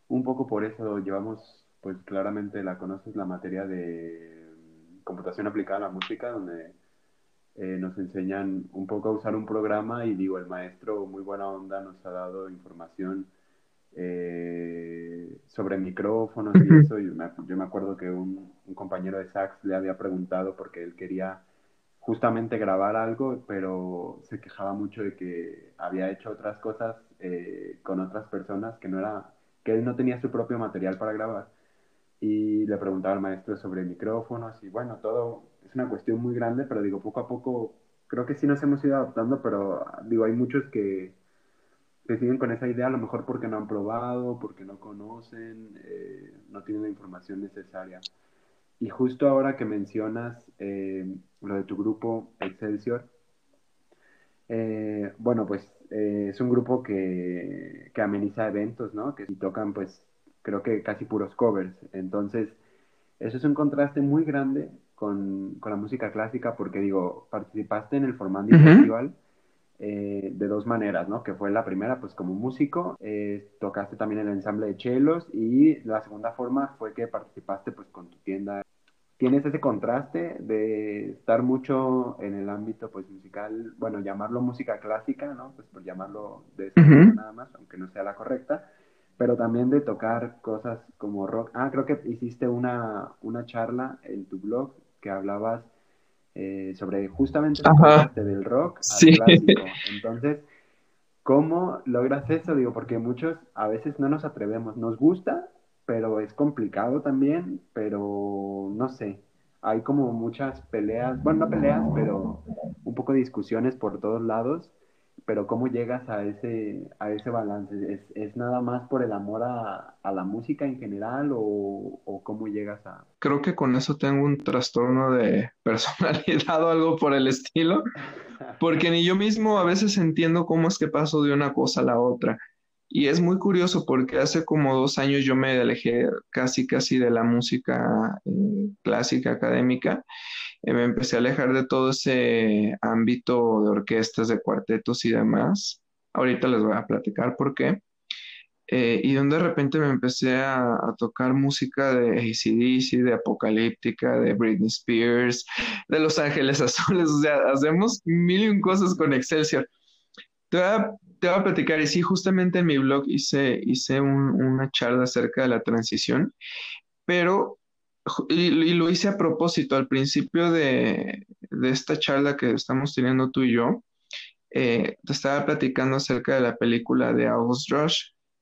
un poco por eso, llevamos, pues claramente la conoces, la materia de computación aplicada a la música, donde eh, nos enseñan un poco a usar un programa y digo, el maestro, muy buena onda, nos ha dado información eh, sobre micrófonos y eso. Me, yo me acuerdo que un, un, compañero de sax le había preguntado porque él quería justamente grabar algo, pero se quejaba mucho de que había hecho otras cosas eh, con otras personas que no era, que él no tenía su propio material para grabar. Y le preguntaba al maestro sobre micrófonos y bueno, todo es una cuestión muy grande, pero digo, poco a poco creo que sí nos hemos ido adaptando, pero digo, hay muchos que, siguen con esa idea, a lo mejor porque no han probado, porque no conocen, eh, no tienen la información necesaria. Y justo ahora que mencionas eh, lo de tu grupo Excelsior, eh, bueno, pues es un grupo que, que, ameniza eventos, ¿no? Que tocan, pues, creo que casi puros covers. Entonces, eso es un contraste muy grande con, con la música clásica porque, digo, participaste en el Formandi Festival eh, de dos maneras, ¿no? Que fue la primera, pues como músico, eh, tocaste también el ensamble de chelos y la segunda forma fue que participaste pues con tu tienda. Tienes ese contraste de estar mucho en el ámbito pues musical, bueno, llamarlo música clásica, ¿no? Pues por llamarlo de esa manera nada más, aunque no sea la correcta, pero también de tocar cosas como rock. Ah, creo que hiciste una, una charla en tu blog que hablabas eh, sobre justamente el parte del rock al clásico. Entonces, ¿cómo logras eso? Digo, porque muchos a veces no nos atrevemos. Nos gusta, pero es complicado también, pero no sé. Hay como muchas peleas, bueno, no peleas, pero un poco de discusiones por todos lados pero ¿cómo llegas a ese, a ese balance? ¿Es, ¿Es, nada más por el amor a, a la música en general o, o, cómo llegas a...? Creo que con eso tengo un trastorno de personalidad o algo por el estilo, porque ni yo mismo a veces entiendo cómo es que paso de una cosa a la otra. Y es muy curioso porque hace como dos años yo me alejé casi casi de la música eh, clásica académica eh, me empecé a alejar de todo ese ámbito de orquestas, de cuartetos y demás. Ahorita les voy a platicar por qué. Eh, y donde de repente me empecé a, tocar música de ACDC, de Apocalíptica, de Britney Spears, de Los Ángeles Azules, o sea, hacemos mil y un cosas con Excelsior. Te voy a, platicar, y sí, justamente en mi blog hice, hice una charla acerca de la transición, pero y, lo hice a propósito, al principio de, esta charla que estamos teniendo tú y yo, eh, te estaba platicando acerca de la película de August Rush,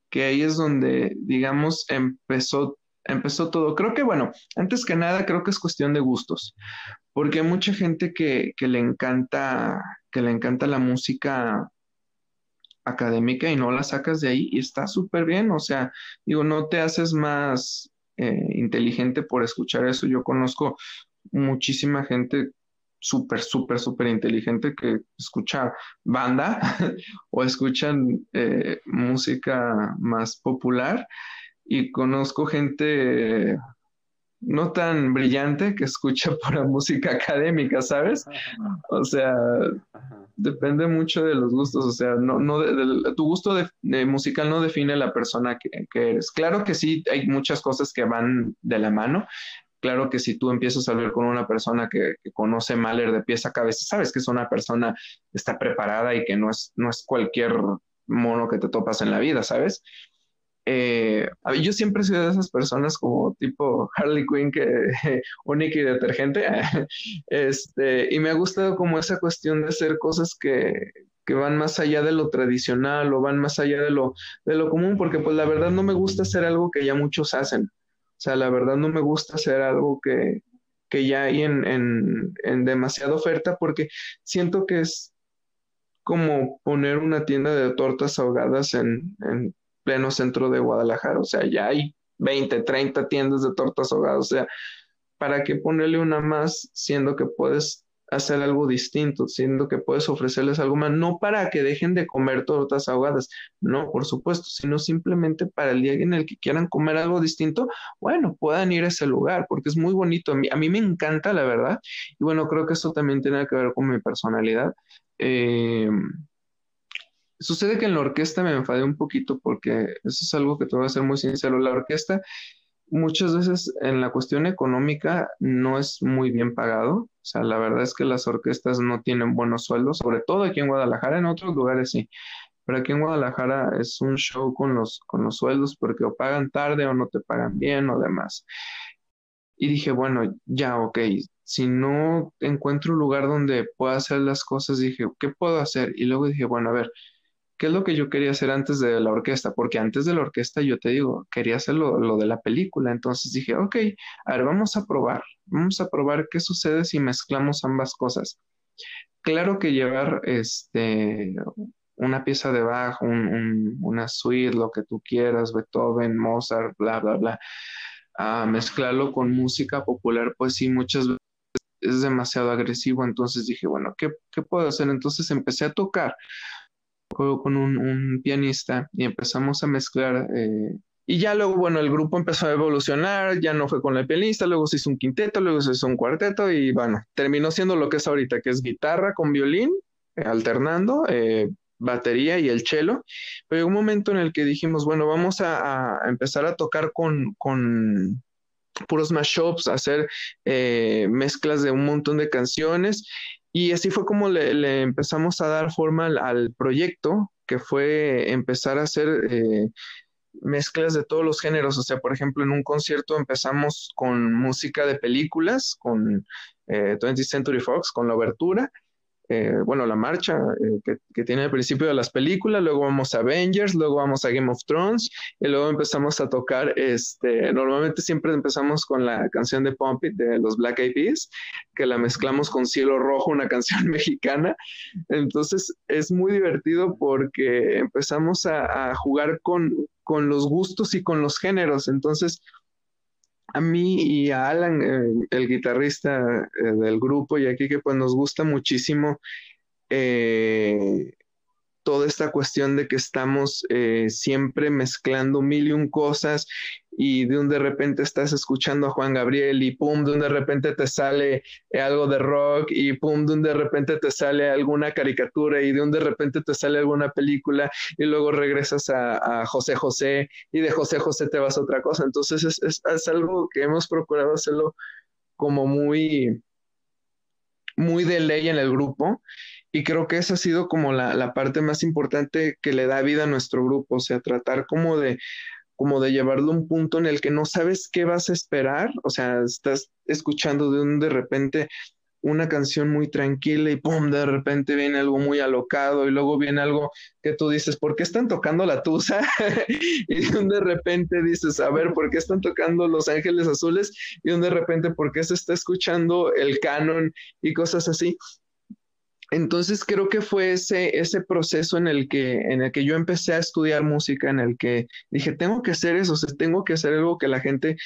que ahí es donde, digamos, empezó, empezó todo. Creo que, bueno, antes que nada, creo que es cuestión de gustos, porque hay mucha gente que, que le encanta, que le encanta la música académica y no la sacas de ahí y está súper bien, o sea, digo, no te haces más, eh, inteligente por escuchar eso. Yo conozco muchísima gente súper, súper, súper inteligente que escucha banda o escuchan eh, música más popular y conozco gente no tan brillante que escucha pura música académica, ¿sabes? O sea, depende mucho de los gustos, o sea, no, no tu gusto de, musical no define la persona que, eres. Claro que sí, hay muchas cosas que van de la mano, Claro que si tú empiezas a hablar con una persona que, conoce Mahler de pies a cabeza, sabes que es una persona que está preparada y que no es, no es cualquier mono que te topas en la vida, ¿sabes? Eh, yo siempre he sido de esas personas como tipo Harley Quinn que única y detergente este y me ha gustado como esa cuestión de hacer cosas que, que van más allá de lo tradicional o van más allá de lo, de lo común, porque pues la verdad no me gusta hacer algo que ya muchos hacen. O sea, la verdad no me gusta hacer algo que, que ya hay en, en, en demasiada oferta porque siento que es como poner una tienda de tortas ahogadas en, en pleno centro de Guadalajara. O sea, ya hay 20, 30 tiendas de tortas ahogadas. O sea, ¿para qué ponerle una más siendo que puedes hacer algo distinto, siendo que puedes ofrecerles algo más, no para que dejen de comer tortas ahogadas, no, por supuesto, sino simplemente para el día en el que quieran comer algo distinto, bueno, puedan ir a ese lugar, porque es muy bonito, a mí, a mí me encanta, la verdad, y bueno, creo que eso también tiene que ver con mi personalidad. Eh, sucede que en la orquesta me enfadé un poquito porque eso es algo que te voy a ser muy sincero, la orquesta muchas veces en la cuestión económica no es muy bien pagado. O sea, la verdad es que las orquestas no tienen buenos sueldos, sobre todo aquí en Guadalajara, en otros lugares sí. Pero aquí en Guadalajara es un show con los, con los sueldos porque o pagan tarde o no te pagan bien o demás. Y dije, bueno, ya, ok, si no encuentro un lugar donde pueda hacer las cosas, dije, ¿qué puedo hacer? Y luego dije, bueno, a ver, ¿qué es lo que yo quería hacer antes de la orquesta? Porque antes de la orquesta yo te digo, quería hacer lo, de la película. Entonces dije, ok, a ver, vamos a probar, vamos a probar qué sucede si mezclamos ambas cosas. Claro que llevar este, una pieza de bajo, una suite, lo que tú quieras, Beethoven, Mozart, bla, bla, bla, a mezclarlo con música popular, pues sí, muchas veces es demasiado agresivo. Entonces dije, bueno, ¿qué, qué puedo hacer? Entonces empecé a tocar con un, pianista y empezamos a mezclar. Eh, y ya luego, bueno, el grupo empezó a evolucionar, ya no fue con el pianista, luego se hizo un quinteto, luego se hizo un cuarteto y bueno, terminó siendo lo que es ahorita, que es guitarra con violín, eh, alternando, eh, batería y el cello. Pero llegó un momento en el que dijimos, bueno, vamos a, empezar a tocar con puros mashups, hacer mezclas de un montón de canciones y así fue como le, empezamos a dar forma al, proyecto, que fue empezar a hacer eh, mezclas de todos los géneros. O sea, por ejemplo, en un concierto empezamos con música de películas, con eh, 20th Century Fox, con la obertura, eh, bueno, la marcha eh, que, tiene el principio de las películas, luego vamos a Avengers, luego vamos a Game of Thrones y luego empezamos a tocar, este, normalmente siempre empezamos con la canción de Pump It de los Black Eyed Peas, que la mezclamos con Cielo Rojo, una canción mexicana. Entonces es muy divertido porque empezamos a, a jugar con, con los gustos y con los géneros. Entonces, a mí y a Alan, eh, el guitarrista eh, del grupo, y aquí que pues nos gusta muchísimo eh, toda esta cuestión de que estamos siempre mezclando mil y un cosas y de un de repente estás escuchando a Juan Gabriel y pum, de un de repente te sale algo de rock y pum, de un de repente te sale alguna caricatura y de un de repente te sale alguna película y luego regresas a, José José y de José José te vas a otra cosa. Entonces es, es, algo que hemos procurado hacerlo como muy, muy de ley en el grupo. Y creo que esa ha sido como la, la parte más importante que le da vida a nuestro grupo, o sea, tratar como de como de llevarlo a un punto en el que no sabes qué vas a esperar, o sea, estás escuchando de un de repente una canción muy tranquila y pum, de repente viene algo muy alocado y luego viene algo que tú dices, ¿por qué están tocando la tusa? y de repente dices, a ver, ¿por qué están tocando Los Ángeles Azules? Y de repente, ¿por qué se está escuchando el canon y cosas así? Entonces creo que fue ese, ese proceso en el, que, en el que yo empecé a estudiar música, en el que dije, tengo que hacer eso, tengo que hacer algo que la gente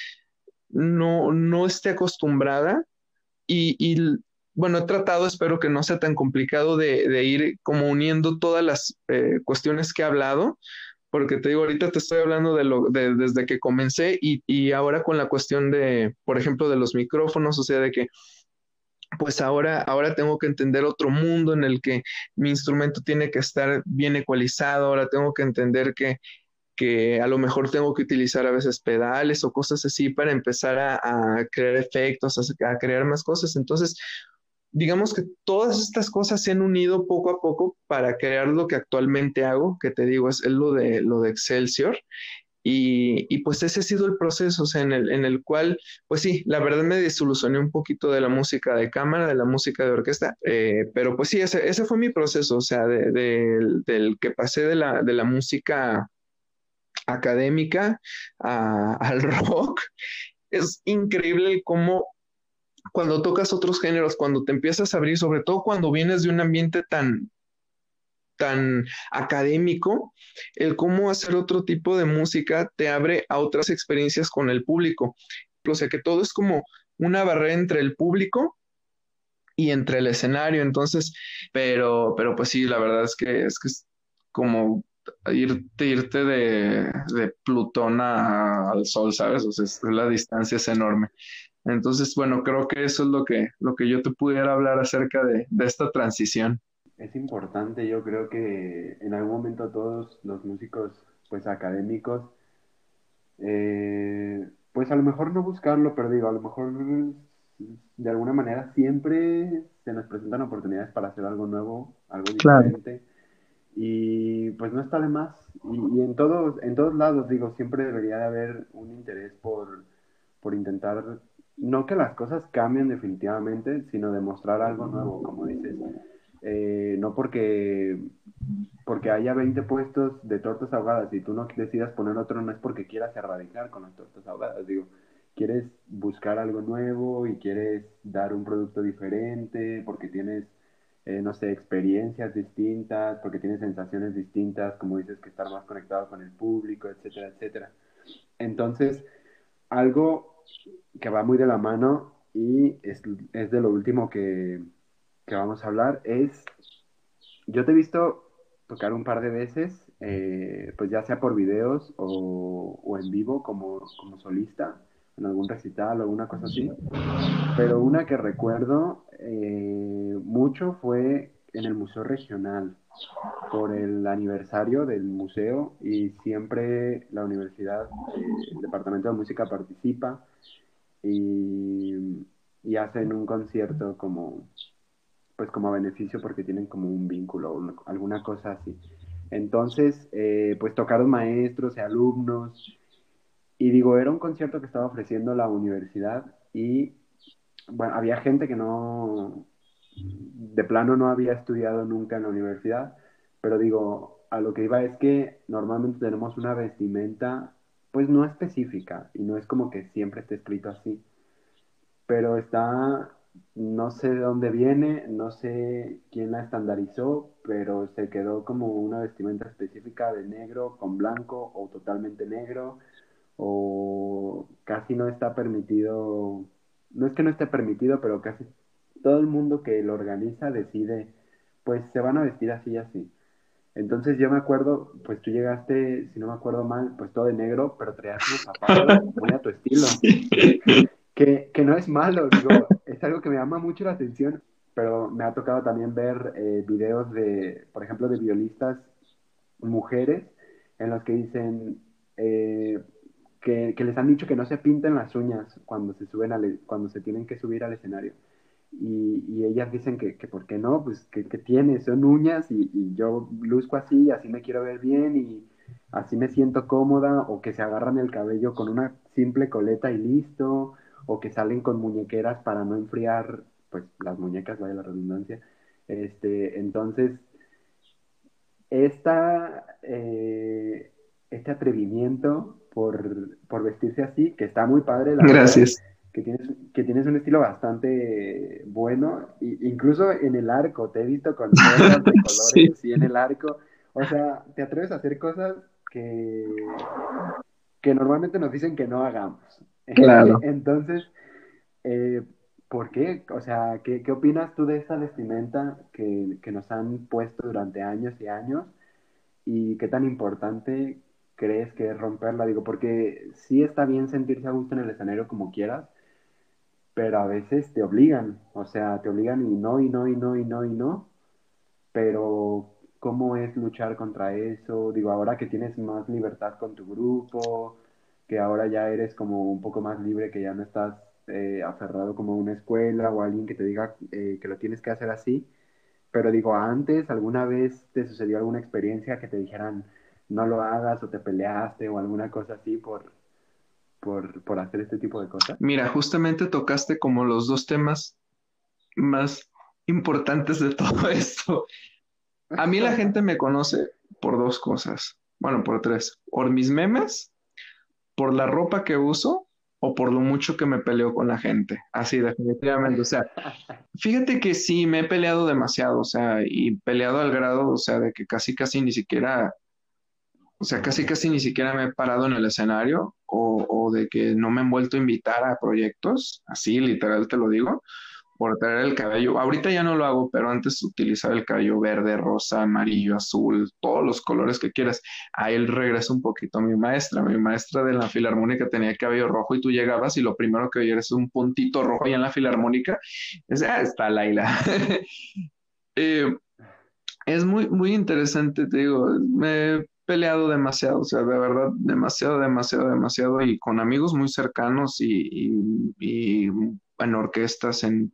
no, no esté acostumbrada y, y, bueno, he tratado, espero que no sea tan complicado de, de ir como uniendo todas las eh, cuestiones que he hablado, porque te digo, ahorita te estoy hablando de lo, de, desde que comencé y, y ahora con la cuestión de, por ejemplo, de los micrófonos, o sea, de que pues ahora, ahora tengo que entender otro mundo en el que mi instrumento tiene que estar bien ecualizado, ahora tengo que entender que, que a lo mejor tengo que utilizar a veces pedales o cosas así para empezar a, crear efectos, a, crear más cosas. Entonces, digamos que todas estas cosas se han unido poco a poco para crear lo que actualmente hago, que te digo es, lo, de, lo de Excelsior. Y, pues ese ha sido el proceso, o sea, en el, en el cual, pues sí, la verdad me disolucioné un poquito de la música de cámara, de la música de orquesta, eh, pero pues sí, ese, ese, fue mi proceso, o sea, del que pasé de la, de la música académica al rock. Es increíble cómo cuando tocas otros géneros, cuando te empiezas a abrir, sobre todo cuando vienes de un ambiente tan, tan académico, el cómo hacer otro tipo de música te abre a otras experiencias con el público. O sea que todo es como una barrera entre el público y entre el escenario. Entonces, pero, pero pues sí, la verdad es que es que es como irte, irte de, Plutón al Sol, ¿sabes? O sea, la distancia es enorme. Entonces, bueno, creo que eso es lo que, lo que yo te pudiera hablar acerca de, esta transición. Es importante, yo creo que en algún momento todos los músicos, pues académicos, eh, pues a lo mejor no buscarlo, pero digo, a lo mejor de alguna manera siempre se nos presentan oportunidades para hacer algo nuevo, algo diferente. Y pues no está de más. Y, en, todos, en todos lados, digo, siempre debería de haber un interés por, por intentar, no que las cosas cambien definitivamente, sino demostrar algo nuevo, como dices. Eh, no porque, porque haya 20 puestos de tortas ahogadas y tú no decidas poner otro, no es porque quieras erradicar con las tortas ahogadas, digo, quieres buscar algo nuevo y quieres dar un producto diferente porque tienes eh, no sé, experiencias distintas, porque tienes sensaciones distintas, como dices, que estar más conectado con el público, etcétera, etcétera. Entonces, algo que va muy de la mano y es, de lo último que, vamos a hablar es, yo te he visto tocar un par de veces, eh, pues ya sea por videos o, en vivo como, como solista en algún recital o alguna cosa así. Pero una que recuerdo eh, mucho fue en el Museo Regional, por el aniversario del museo y siempre la universidad, eh, el Departamento de Música participa y, y, hacen un concierto como, pues como beneficio porque tienen como un vínculo o alguna cosa así. Entonces, eh, pues tocaron maestros y alumnos y digo, era un concierto que estaba ofreciendo la universidad y, bueno, había gente que no, de plano no había estudiado nunca en la universidad, pero digo, a lo que iba es que normalmente tenemos una vestimenta, pues no específica, y no es como que siempre esté escrito así, pero está, no sé de dónde viene, no sé quién la estandarizó, pero se quedó como una vestimenta específica de negro con blanco o totalmente negro o casi no está permitido, no es que no esté permitido, pero casi todo el mundo que lo organiza decide, pues se van a vestir así y así. Entonces yo me acuerdo, pues tú llegaste, si no me acuerdo mal, pues todo de negro, pero traías unos zapatos muy a tu estilo. Que, que, no es malo, digo, es algo que me llama mucho la atención, pero me ha tocado también ver eh, videos de, por ejemplo, de violistas mujeres en los que dicen, eh, que, les han dicho que no se pinten las uñas cuando se suben cuando se tienen que subir al escenario. Y, ellas dicen que, que, ¿por qué no? Pues que, tiene, son uñas y, yo luzco así, y así me quiero ver bien y así me siento cómoda, o que se agarran el cabello con una simple coleta y listo, o que salen con muñequeras para no enfriar, pues las muñecas, vaya la redundancia. Este, entonces, esta, eh, este atrevimiento por, vestirse así, que está muy padre. La Gracias. que tienes, que tienes un estilo bastante bueno, incluso en el arco, te he visto con de colores y en el arco. O sea, te atreves a hacer cosas que, que normalmente nos dicen que no hagamos. Claro. Entonces, eh, ¿por qué? O sea, ¿qué, ¿qué, opinas tú de esta vestimenta que, que nos han puesto durante años y años? ¿Y qué tan importante crees que es romperla? Digo, porque sí está bien sentirse a gusto en el escenario como quieras, pero a veces te obligan, o sea, te obligan y no, y no, y no, y no, y no, pero cómo es luchar contra eso, digo, ahora que tienes más libertad con tu grupo, que ahora ya eres como un poco más libre, que ya no estás eh, aferrado como a una escuela o alguien que te diga eh, que lo tienes que hacer así, pero digo, antes, ¿alguna vez te sucedió alguna experiencia que te dijeran no lo hagas o te peleaste o alguna cosa así por, por, por hacer este tipo de cosas? Mira, justamente tocaste como los dos temas más importantes de todo esto. A mí la gente me conoce por dos cosas, bueno, por tres, por mis memes, por la ropa que uso o por lo mucho que me peleo con la gente. Así, definitivamente. O sea, fíjate que sí, me he peleado demasiado, o sea, y peleado al grado, o sea, de que casi, casi ni siquiera, o sea, casi, casi ni siquiera me he parado en el escenario o, o de que no me han vuelto a invitar a proyectos, así, literal te lo digo por traer el cabello. Ahorita ya no lo hago, pero antes utilizaba el cabello verde, rosa, amarillo, azul, todos los colores que quieras. Ahí él regresa un poquito a mi maestra. Mi maestra de la filarmónica tenía cabello rojo y tú llegabas y lo primero que veías es un puntito rojo ahí en la filarmónica. Es, ah, está Laila. eh, es muy, muy interesante, te digo. Me he peleado demasiado, o sea, de verdad, demasiado, demasiado, demasiado, y con amigos muy cercanos y, y, y en orquestas, en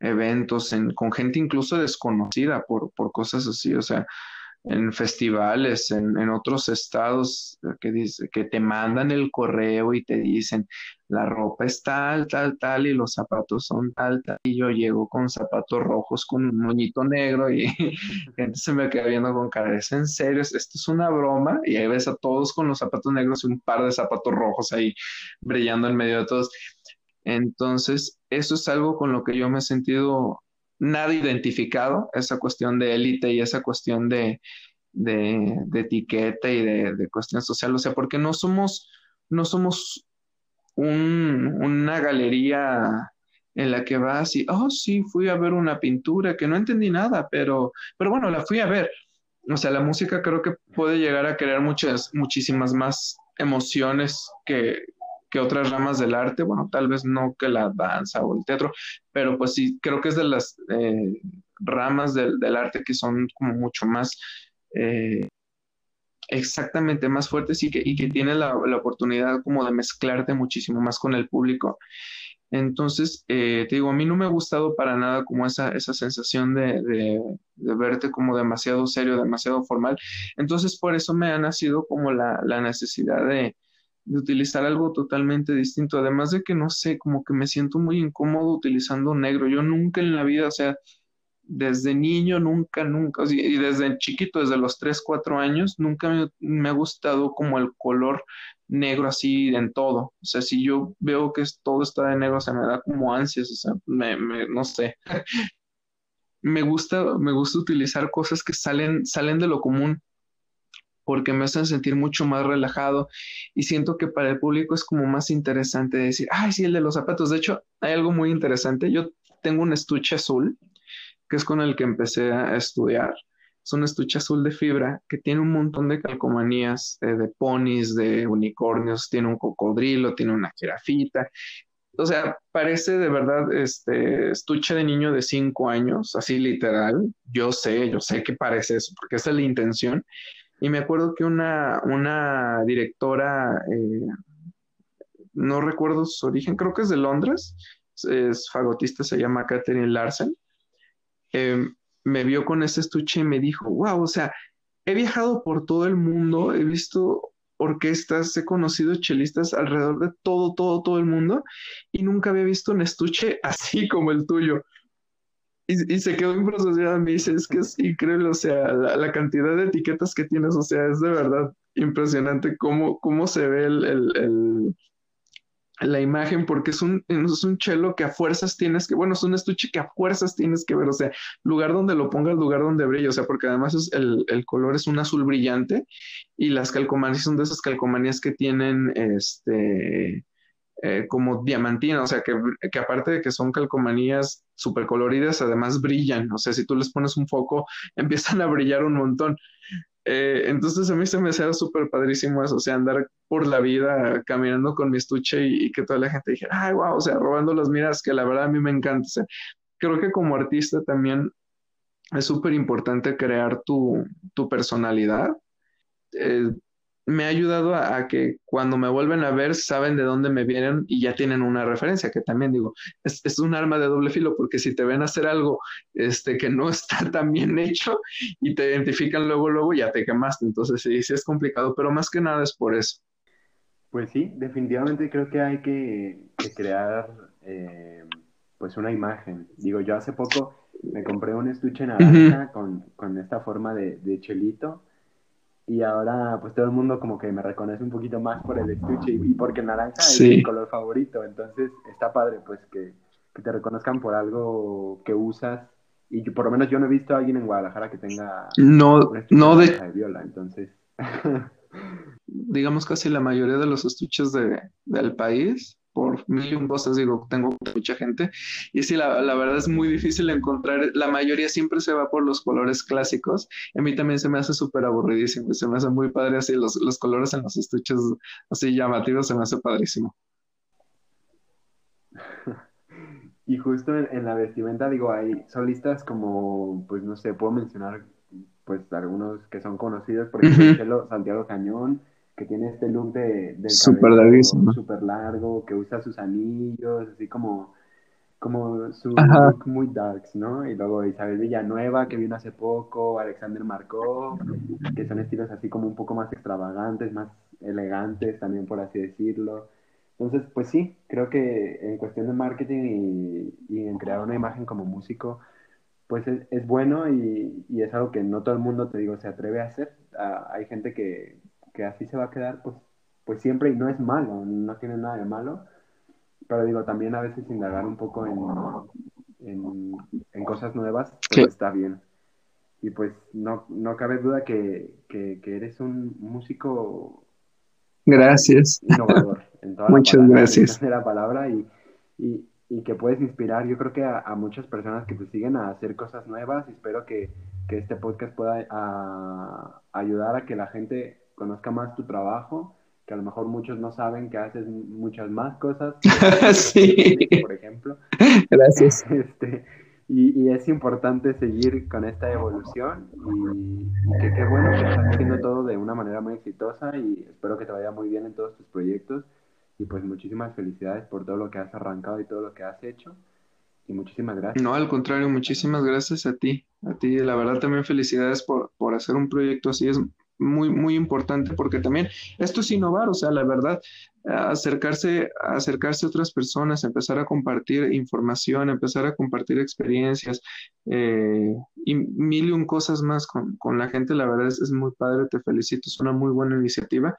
eventos, en, con gente incluso desconocida por, por cosas así, o sea, en festivales, en, en, otros estados que, dice, que te mandan el correo y te dicen, la ropa es tal, tal, tal, y los zapatos son tal, tal, y yo llego con zapatos rojos con un moñito negro y gente se me queda viendo con cara, ¿es en serio? ¿Esto es una broma? Y ahí ves a todos con los zapatos negros y un par de zapatos rojos ahí brillando en medio de todos. Entonces, eso es algo con lo que yo me he sentido nada identificado, esa cuestión de élite y esa cuestión de, de, etiqueta y de, cuestión social, o sea, porque no somos, no somos un, una galería en la que vas y, oh, sí, fui a ver una pintura que no entendí nada, pero, pero bueno, la fui a ver. O sea, la música creo que puede llegar a crear muchas, muchísimas más emociones que, que otras ramas del arte, bueno, tal vez no que la danza o el teatro, pero pues sí, creo que es de las eh, ramas del, del, arte que son como mucho más eh, exactamente más fuertes y que, y que tiene la, la, oportunidad como de mezclarte muchísimo más con el público. Entonces, eh, te digo, a mí no me ha gustado para nada como esa, esa sensación de, de, de, verte como demasiado serio, demasiado formal. Entonces, por eso me ha nacido como la, la necesidad de, de utilizar algo totalmente distinto. Además de que no sé, como que me siento muy incómodo utilizando negro. Yo nunca en la vida, o sea, desde niño, nunca, nunca, y desde chiquito, desde los 3, 4 años, nunca me, me, ha gustado como el color negro así en todo. O sea, si yo veo que todo está de negro, o sea, me da como ansias, o sea, me, me, no sé. me gusta, me gusta utilizar cosas que salen, salen de lo común porque me hacen sentir mucho más relajado y siento que para el público es como más interesante decir, ay, sí, el de los zapatos. De hecho, hay algo muy interesante. Yo tengo un estuche azul, que es con el que empecé a estudiar. Es un estuche azul de fibra que tiene un montón de calcomanías eh, de ponis, de unicornios, tiene un cocodrilo, tiene una jirafita. O sea, parece de verdad este estuche de niño de cinco años, así literal. Yo sé, yo sé que parece eso, porque esa es la intención y me acuerdo que una, una directora, eh, no recuerdo su origen, creo que es de Londres, es fagotista, se llama Catherine Larsen, eh, me vio con ese estuche y me dijo, wow, o sea, he viajado por todo el mundo, he visto orquestas, he conocido chelistas alrededor de todo, todo, todo el mundo y nunca había visto un estuche así como el tuyo. Y, y, se quedó impresionada, me dice, es que es increíble, o sea, la, cantidad de etiquetas que tienes, o sea, es de verdad impresionante cómo, cómo se ve el, el la imagen, porque es un, es un chelo que a fuerzas tienes que, bueno, es un estuche que a fuerzas tienes que ver, o sea, lugar donde lo pongas, lugar donde brilla, o sea, porque además es el, el color es un azul brillante y las calcomanías son de esas calcomanías que tienen, este, eh, como diamantina, o sea, que, que, aparte de que son calcomanías súper coloridas, además brillan, o sea, si tú les pones un foco, empiezan a brillar un montón. Eh, entonces a mí se me hacía súper padrísimo eso, o sea, andar por la vida caminando con mi estuche y, que toda la gente dijera, ay, wow, o sea, robando las miras, que la verdad a mí me encanta, creo que como artista también es súper importante crear tu, tu personalidad. Eh, me ha ayudado a, que cuando me vuelven a ver saben de dónde me vienen y ya tienen una referencia, que también digo, es, es, un arma de doble filo, porque si te ven hacer algo este, que no está tan bien hecho y te identifican luego, luego ya te quemaste. Entonces sí, sí es complicado, pero más que nada es por eso. Pues sí, definitivamente creo que hay que, crear eh, pues una imagen. Digo, yo hace poco me compré un estuche naranja con, con, esta forma de, de, chelito y ahora pues todo el mundo como que me reconoce un poquito más por el estuche y, porque el naranja es mi color favorito. Entonces está padre pues que, que, te reconozcan por algo que usas. Y por lo menos yo no he visto a alguien en Guadalajara que tenga no, no de... de viola, entonces... digamos casi la mayoría de los estuches de, del país por mil y un cosas, digo, tengo mucha gente. Y sí, la, la, verdad es muy difícil encontrar, la mayoría siempre se va por los colores clásicos. A mí también se me hace súper aburridísimo, se me hace muy padre así, los, los colores en los estuches así llamativos se me hace padrísimo. Y justo en, la vestimenta, digo, hay solistas como, pues no sé, puedo mencionar pues algunos que son conocidos, por ejemplo, Santiago Cañón, que tiene este look de, del super super largo, que usa sus anillos, así como, como su look muy darks, ¿no? Y luego Isabel Villanueva, que vino hace poco, Alexander Markov, que son estilos así como un poco más extravagantes, más elegantes también, por así decirlo. Entonces, pues sí, creo que en cuestión de marketing y, y en crear una imagen como músico, pues es, es bueno y, y, es algo que no todo el mundo, te digo, se atreve a hacer. Ah, hay gente que, que así se va a quedar, pues, pues siempre, y no es malo, no tiene nada de malo, pero digo, también a veces indagar un poco en, en, cosas nuevas, pues está bien. Y pues no, no cabe duda que, que, eres un músico gracias. innovador en toda Muchas la gracias. la palabra y, y, y, que puedes inspirar, yo creo que a, a, muchas personas que te siguen a hacer cosas nuevas y espero que, que este podcast pueda a, ayudar a que la gente conozca más tu trabajo, que a lo mejor muchos no saben que haces muchas más cosas, sí. por ejemplo. Gracias. Este, y, y, es importante seguir con esta evolución y, que qué bueno que estás haciendo todo de una manera muy exitosa y espero que te vaya muy bien en todos tus proyectos y pues muchísimas felicidades por todo lo que has arrancado y todo lo que has hecho y muchísimas gracias. No, al contrario, muchísimas gracias a ti, a ti, la verdad también felicidades por, por hacer un proyecto así, es muy, muy importante porque también esto es innovar, o sea, la verdad, acercarse, acercarse a otras personas, empezar a compartir información, empezar a compartir experiencias eh, y mil y un cosas más con, con la gente, la verdad es, es, muy padre, te felicito, es una muy buena iniciativa.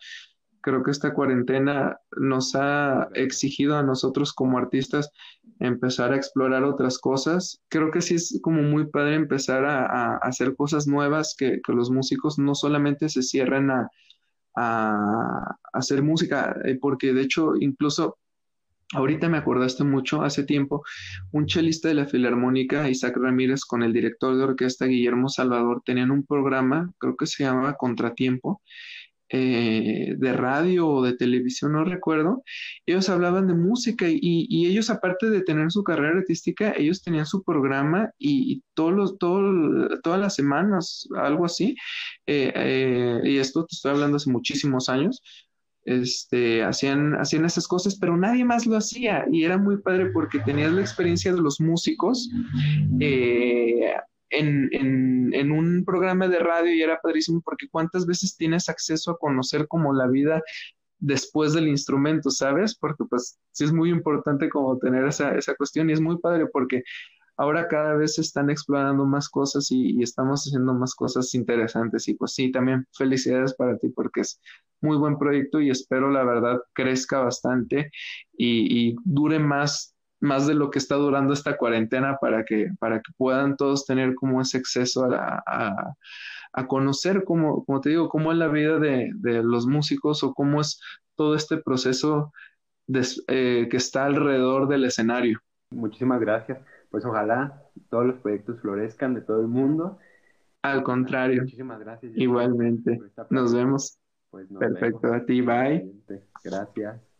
Creo que esta cuarentena nos ha exigido a nosotros como artistas empezar a explorar otras cosas. Creo que sí es como muy padre empezar a, hacer cosas nuevas, que, los músicos no solamente se cierren a, a, hacer música, eh, porque de hecho incluso ahorita me acordaste mucho, hace tiempo, un chelista de la Filarmónica, Isaac Ramírez, con el director de orquesta Guillermo Salvador, tenían un programa, creo que se llamaba Contratiempo, eh, de radio o de televisión, no recuerdo, ellos hablaban de música y, ellos aparte de tener su carrera artística, ellos tenían su programa y, todos los, todas las semanas, algo así, eh, eh, y esto te estoy hablando hace muchísimos años, este, hacían, hacían esas cosas, pero nadie más lo hacía y era muy padre porque tenías la experiencia de los músicos en, un programa de radio y era padrísimo porque cuántas veces tienes acceso a conocer como la vida después del instrumento, ¿sabes? Porque pues sí es muy importante como tener esa, esa cuestión y es muy padre porque ahora cada vez se están explorando más cosas y, estamos haciendo más cosas interesantes y pues sí, también felicidades para ti porque es muy buen proyecto y espero la verdad crezca bastante y, y dure más más de lo que está durando esta cuarentena para que, para que puedan todos tener como ese acceso a, a, conocer, como, como te digo, cómo es la vida de, de los músicos o cómo es todo este proceso eh, que está alrededor del escenario. Muchísimas gracias. Pues ojalá todos los proyectos florezcan de todo el mundo. Al contrario. Muchísimas gracias. Igualmente. Nos vemos. Pues Perfecto, a ti, bye. Gracias.